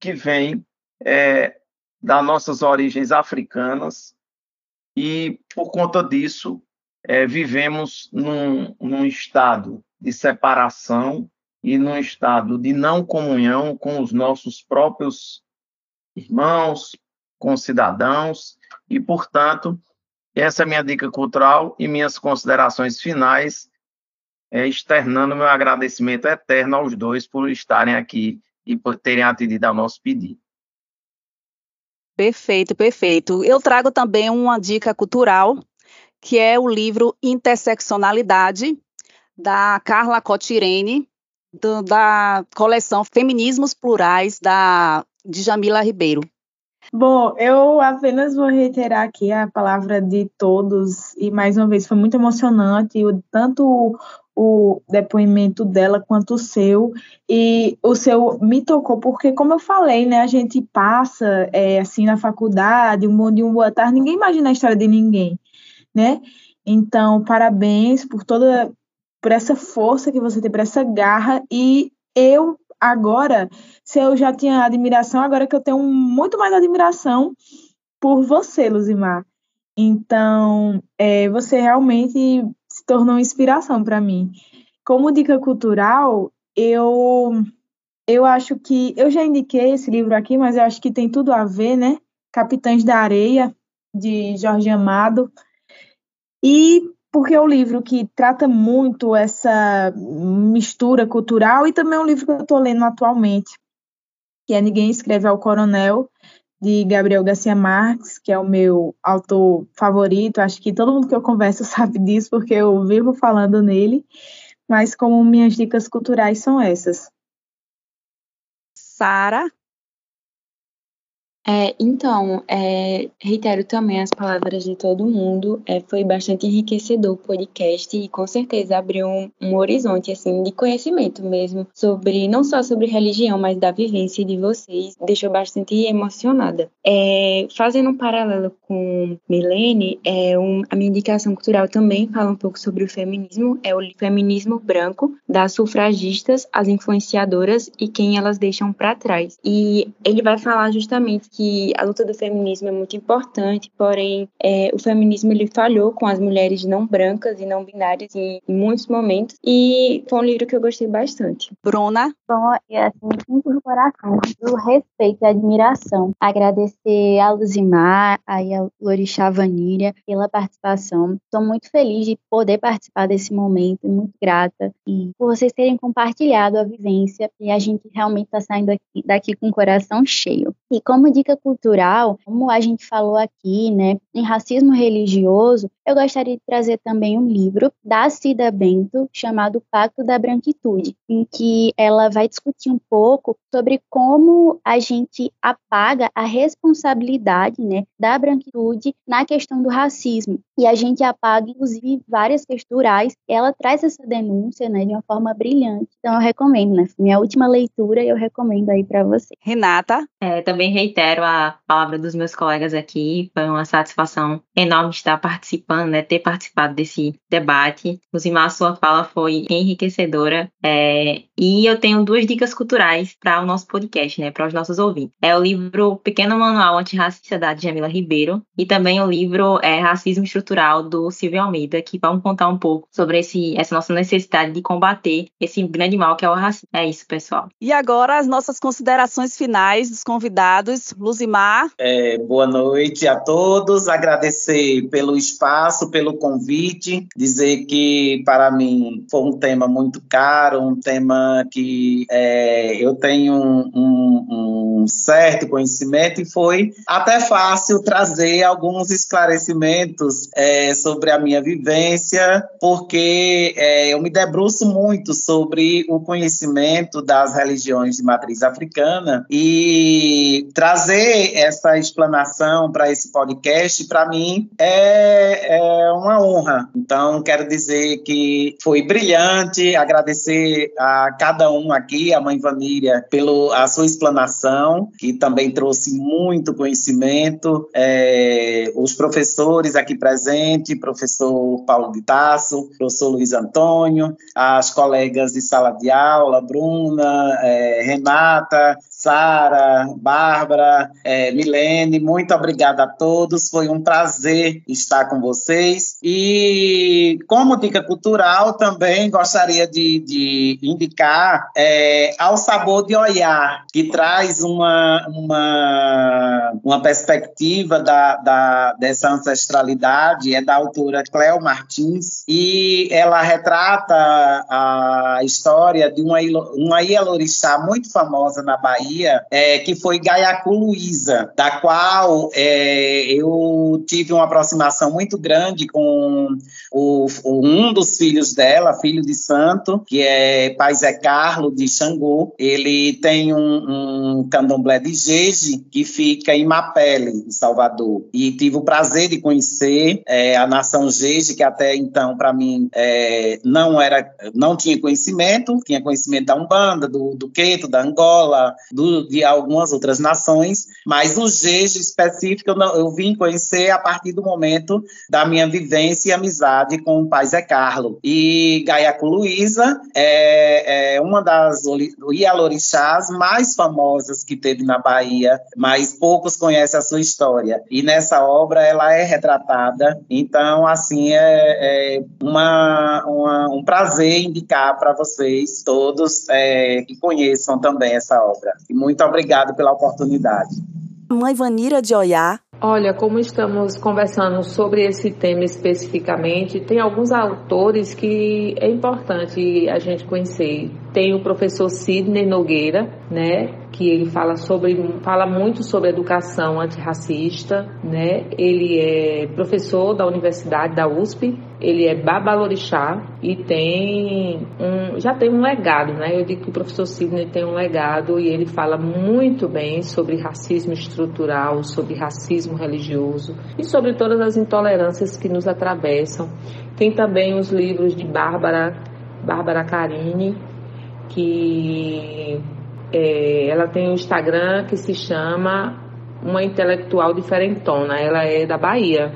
que vem é, das nossas origens africanas. E, por conta disso, é, vivemos num, num estado de separação e num estado de não comunhão com os nossos próprios irmãos, com cidadãos, e, portanto, essa é a minha dica cultural e minhas considerações finais, é, externando meu agradecimento eterno aos dois por estarem aqui e por terem atendido ao nosso pedido. Perfeito, perfeito. Eu trago também uma dica cultural, que é o livro Interseccionalidade, da Carla Cotirene, do, da coleção Feminismos Plurais, da Djamila Ribeiro. Bom, eu apenas vou reiterar aqui a palavra de todos, e mais uma vez foi muito emocionante, tanto o, depoimento dela quanto o seu, e o seu me tocou, porque, como eu falei, né, a gente passa é, assim na faculdade, um bom dia, um boa tarde, ninguém imagina a história de ninguém, né? Então, parabéns por toda por essa força que você tem, por essa garra, e eu agora, se eu já tinha admiração, agora que eu tenho muito mais admiração por você, Luzimar. Então, é, você realmente se tornou inspiração para mim. Como dica cultural, eu eu acho que eu já indiquei esse livro aqui, mas eu acho que tem tudo a ver, né? Capitães da Areia de Jorge Amado. E porque é um livro que trata muito essa mistura cultural e também é um livro que eu estou lendo atualmente, que é Ninguém Escreve ao Coronel, de Gabriel Garcia Marques, que é o meu autor favorito. Acho que todo mundo que eu converso [LAUGHS] sabe disso, porque eu vivo falando nele. Mas como minhas dicas culturais são essas. Sara? É, então, é, reitero também as palavras de todo mundo. É, foi bastante enriquecedor o podcast e com certeza abriu um, um, horizonte assim de conhecimento mesmo sobre não só sobre religião, mas da vivência de vocês. Deixou bastante emocionada. É, fazendo um paralelo com Milene, é, um, a minha indicação cultural também fala um pouco sobre o feminismo. É o feminismo branco das sufragistas, as influenciadoras e quem elas deixam para trás. E ele vai falar justamente que que a luta do feminismo é muito importante, porém é, o feminismo ele falhou com as mulheres não brancas e não binárias em, em muitos momentos e foi um livro que eu gostei bastante. Bruna? Bom, é assim, muito do coração, do respeito e admiração. Agradecer a Luzimar, a Lorixá Vanilha pela participação. Estou muito feliz de poder participar desse momento, muito grata e por vocês terem compartilhado a vivência e a gente realmente está saindo daqui, daqui com o coração cheio. E como dica cultural, como a gente falou aqui, né, em racismo religioso, eu gostaria de trazer também um livro da Cida Bento chamado Pacto da Branquitude, em que ela vai discutir um pouco sobre como a gente apaga a responsabilidade, né, da branquitude na questão do racismo. E a gente apaga, inclusive, várias texturais. Ela traz essa denúncia, né, de uma forma brilhante. Então eu recomendo, né, minha última leitura eu recomendo aí para você. Renata? É, também reitero a palavra dos meus colegas aqui. Foi uma satisfação enorme estar participando, né, ter participado desse debate. Rosimar, sua fala foi enriquecedora. É, e eu tenho duas dicas culturais para o nosso podcast, né, para os nossos ouvintes. É o livro Pequeno Manual Antirracista da Jamila Ribeiro e também o livro é, Racismo Estrutural do Silvio Almeida, que vão contar um pouco sobre esse, essa nossa necessidade de combater esse grande mal que é o racismo. É isso, pessoal. E agora as nossas considerações finais dos convidados. Luzimar. É, boa noite a todos. Agradecer pelo espaço, pelo convite. Dizer que para mim foi um tema muito caro, um tema que é, eu tenho um, um, um certo conhecimento e foi até fácil trazer alguns esclarecimentos é, sobre a minha vivência, porque é, eu me debruço muito sobre o conhecimento das religiões de matriz africana e trazer essa explanação para esse podcast, para mim, é, é uma honra. Então, quero dizer que foi brilhante, agradecer a cada um aqui, a mãe Vanília, pela sua explanação, que também trouxe muito conhecimento, é, os professores aqui presentes, professor Paulo de Tasso, professor Luiz Antônio, as colegas de sala de aula, Bruna, é, Renata, Sara, Bárbara, é, Milene, muito obrigada a todos. Foi um prazer estar com vocês. E como dica cultural, também gostaria de, de indicar é, Ao Sabor de Olhar, que traz uma, uma, uma perspectiva da, da, dessa ancestralidade, é da autora Cleo Martins, e ela retrata a história de uma, uma Ielorixá muito famosa na Bahia, é, que foi Gaiacu Luiza, da qual é, eu tive uma aproximação muito grande com o, um dos filhos dela, filho de santo, que é Pai Zé Carlo de Xangô. Ele tem um, um candomblé de Jeje que fica em Mapele, em Salvador. E tive o prazer de conhecer é, a nação Jeje, que até então, para mim, é, não era, não tinha conhecimento, tinha conhecimento da Umbanda, do, do Queto, da Angola, do, de algumas outras nações, mas o Jeje específico eu, não, eu vim conhecer a partir do momento da minha vivência e amizade com o pai Zé Carlo. E Gaiacu Luiza é, é uma das Ialorixás mais famosas que teve na Bahia, mas poucos conhecem a sua história. E nessa obra ela é retratada, então, assim, é, é uma, uma, um prazer indicar para vocês todos é, que conheçam também essa obra. E muito obrigado pela oportunidade. Mãe Vanira de Oiá. Olha, como estamos conversando sobre esse tema especificamente, tem alguns autores que é importante a gente conhecer. Tem o professor Sidney Nogueira, né, que ele fala sobre fala muito sobre educação antirracista, né? Ele é professor da Universidade da USP, ele é babalorixá e tem um já tem um legado, né? Eu digo que o professor Sidney tem um legado e ele fala muito bem sobre racismo estrutural, sobre racismo religioso e sobre todas as intolerâncias que nos atravessam. Tem também os livros de Bárbara Bárbara Carini, que é, ela tem um Instagram que se chama Uma Intelectual Diferentona. Ela é da Bahia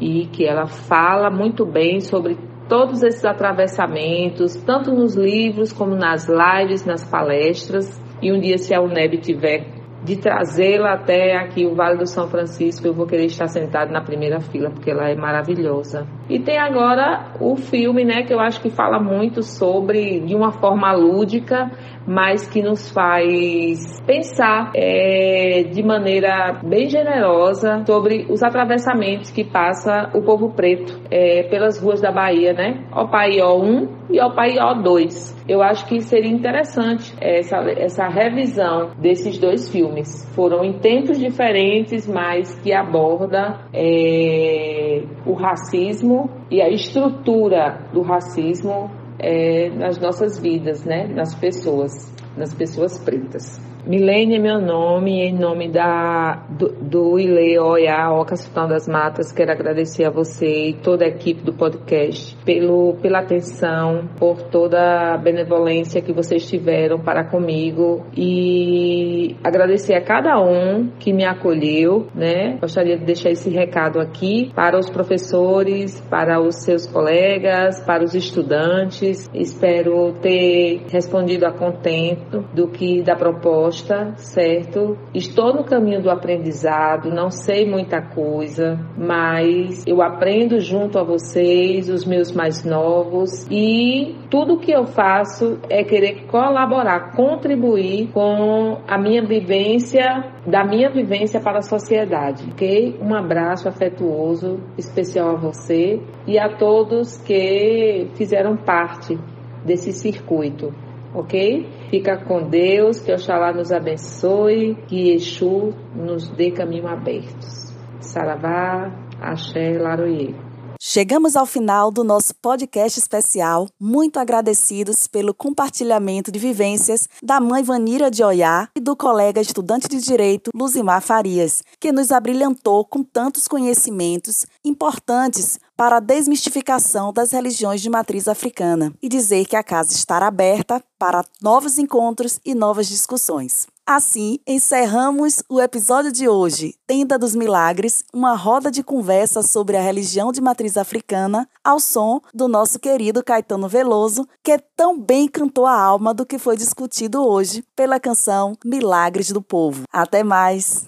e que ela fala muito bem sobre todos esses atravessamentos, tanto nos livros como nas lives, nas palestras. E um dia, se a UNEB tiver de trazê-la até aqui o Vale do São Francisco, eu vou querer estar sentado na primeira fila, porque ela é maravilhosa. E tem agora o filme, né, que eu acho que fala muito sobre, de uma forma lúdica, mas que nos faz pensar é, de maneira bem generosa sobre os atravessamentos que passa o povo preto é, pelas ruas da Bahia, né? Opaió 1 e Opaió 2. Eu acho que seria interessante essa, essa revisão desses dois filmes. Foram em tempos diferentes, mas que aborda é, o racismo e a estrutura do racismo é, nas nossas vidas, né? Nas pessoas, nas pessoas pretas. Milene é meu nome, em nome da, do, do Ile Oiá, Oca Sultão das Matas, quero agradecer a você e toda a equipe do podcast pelo, pela atenção, por toda a benevolência que vocês tiveram para comigo e agradecer a cada um que me acolheu, né? Gostaria de deixar esse recado aqui para os professores, para os seus colegas, para os estudantes. Espero ter respondido a contento do que da proposta certo? Estou no caminho do aprendizado, não sei muita coisa, mas eu aprendo junto a vocês, os meus mais novos, e tudo que eu faço é querer colaborar, contribuir com a minha vivência, da minha vivência para a sociedade, ok? Um abraço afetuoso, especial a você e a todos que fizeram parte desse circuito ok? Fica com Deus, que Oxalá nos abençoe, que Exu nos dê caminho abertos. Saravá, Axé, Laroye. Chegamos ao final do nosso podcast especial, muito agradecidos pelo compartilhamento de vivências da mãe Vanira de Oiá e do colega estudante de Direito Luzimar Farias, que nos abrilhantou com tantos conhecimentos importantes para a desmistificação das religiões de matriz africana e dizer que a casa estará aberta para novos encontros e novas discussões. Assim, encerramos o episódio de hoje, Tenda dos Milagres, uma roda de conversa sobre a religião de matriz africana, ao som do nosso querido Caetano Veloso, que tão bem cantou a alma do que foi discutido hoje pela canção Milagres do Povo. Até mais!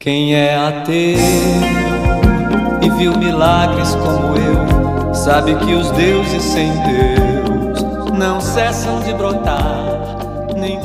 Quem é ateu e viu milagres como eu, sabe que os deuses sem Deus não cessam de brotar, nem.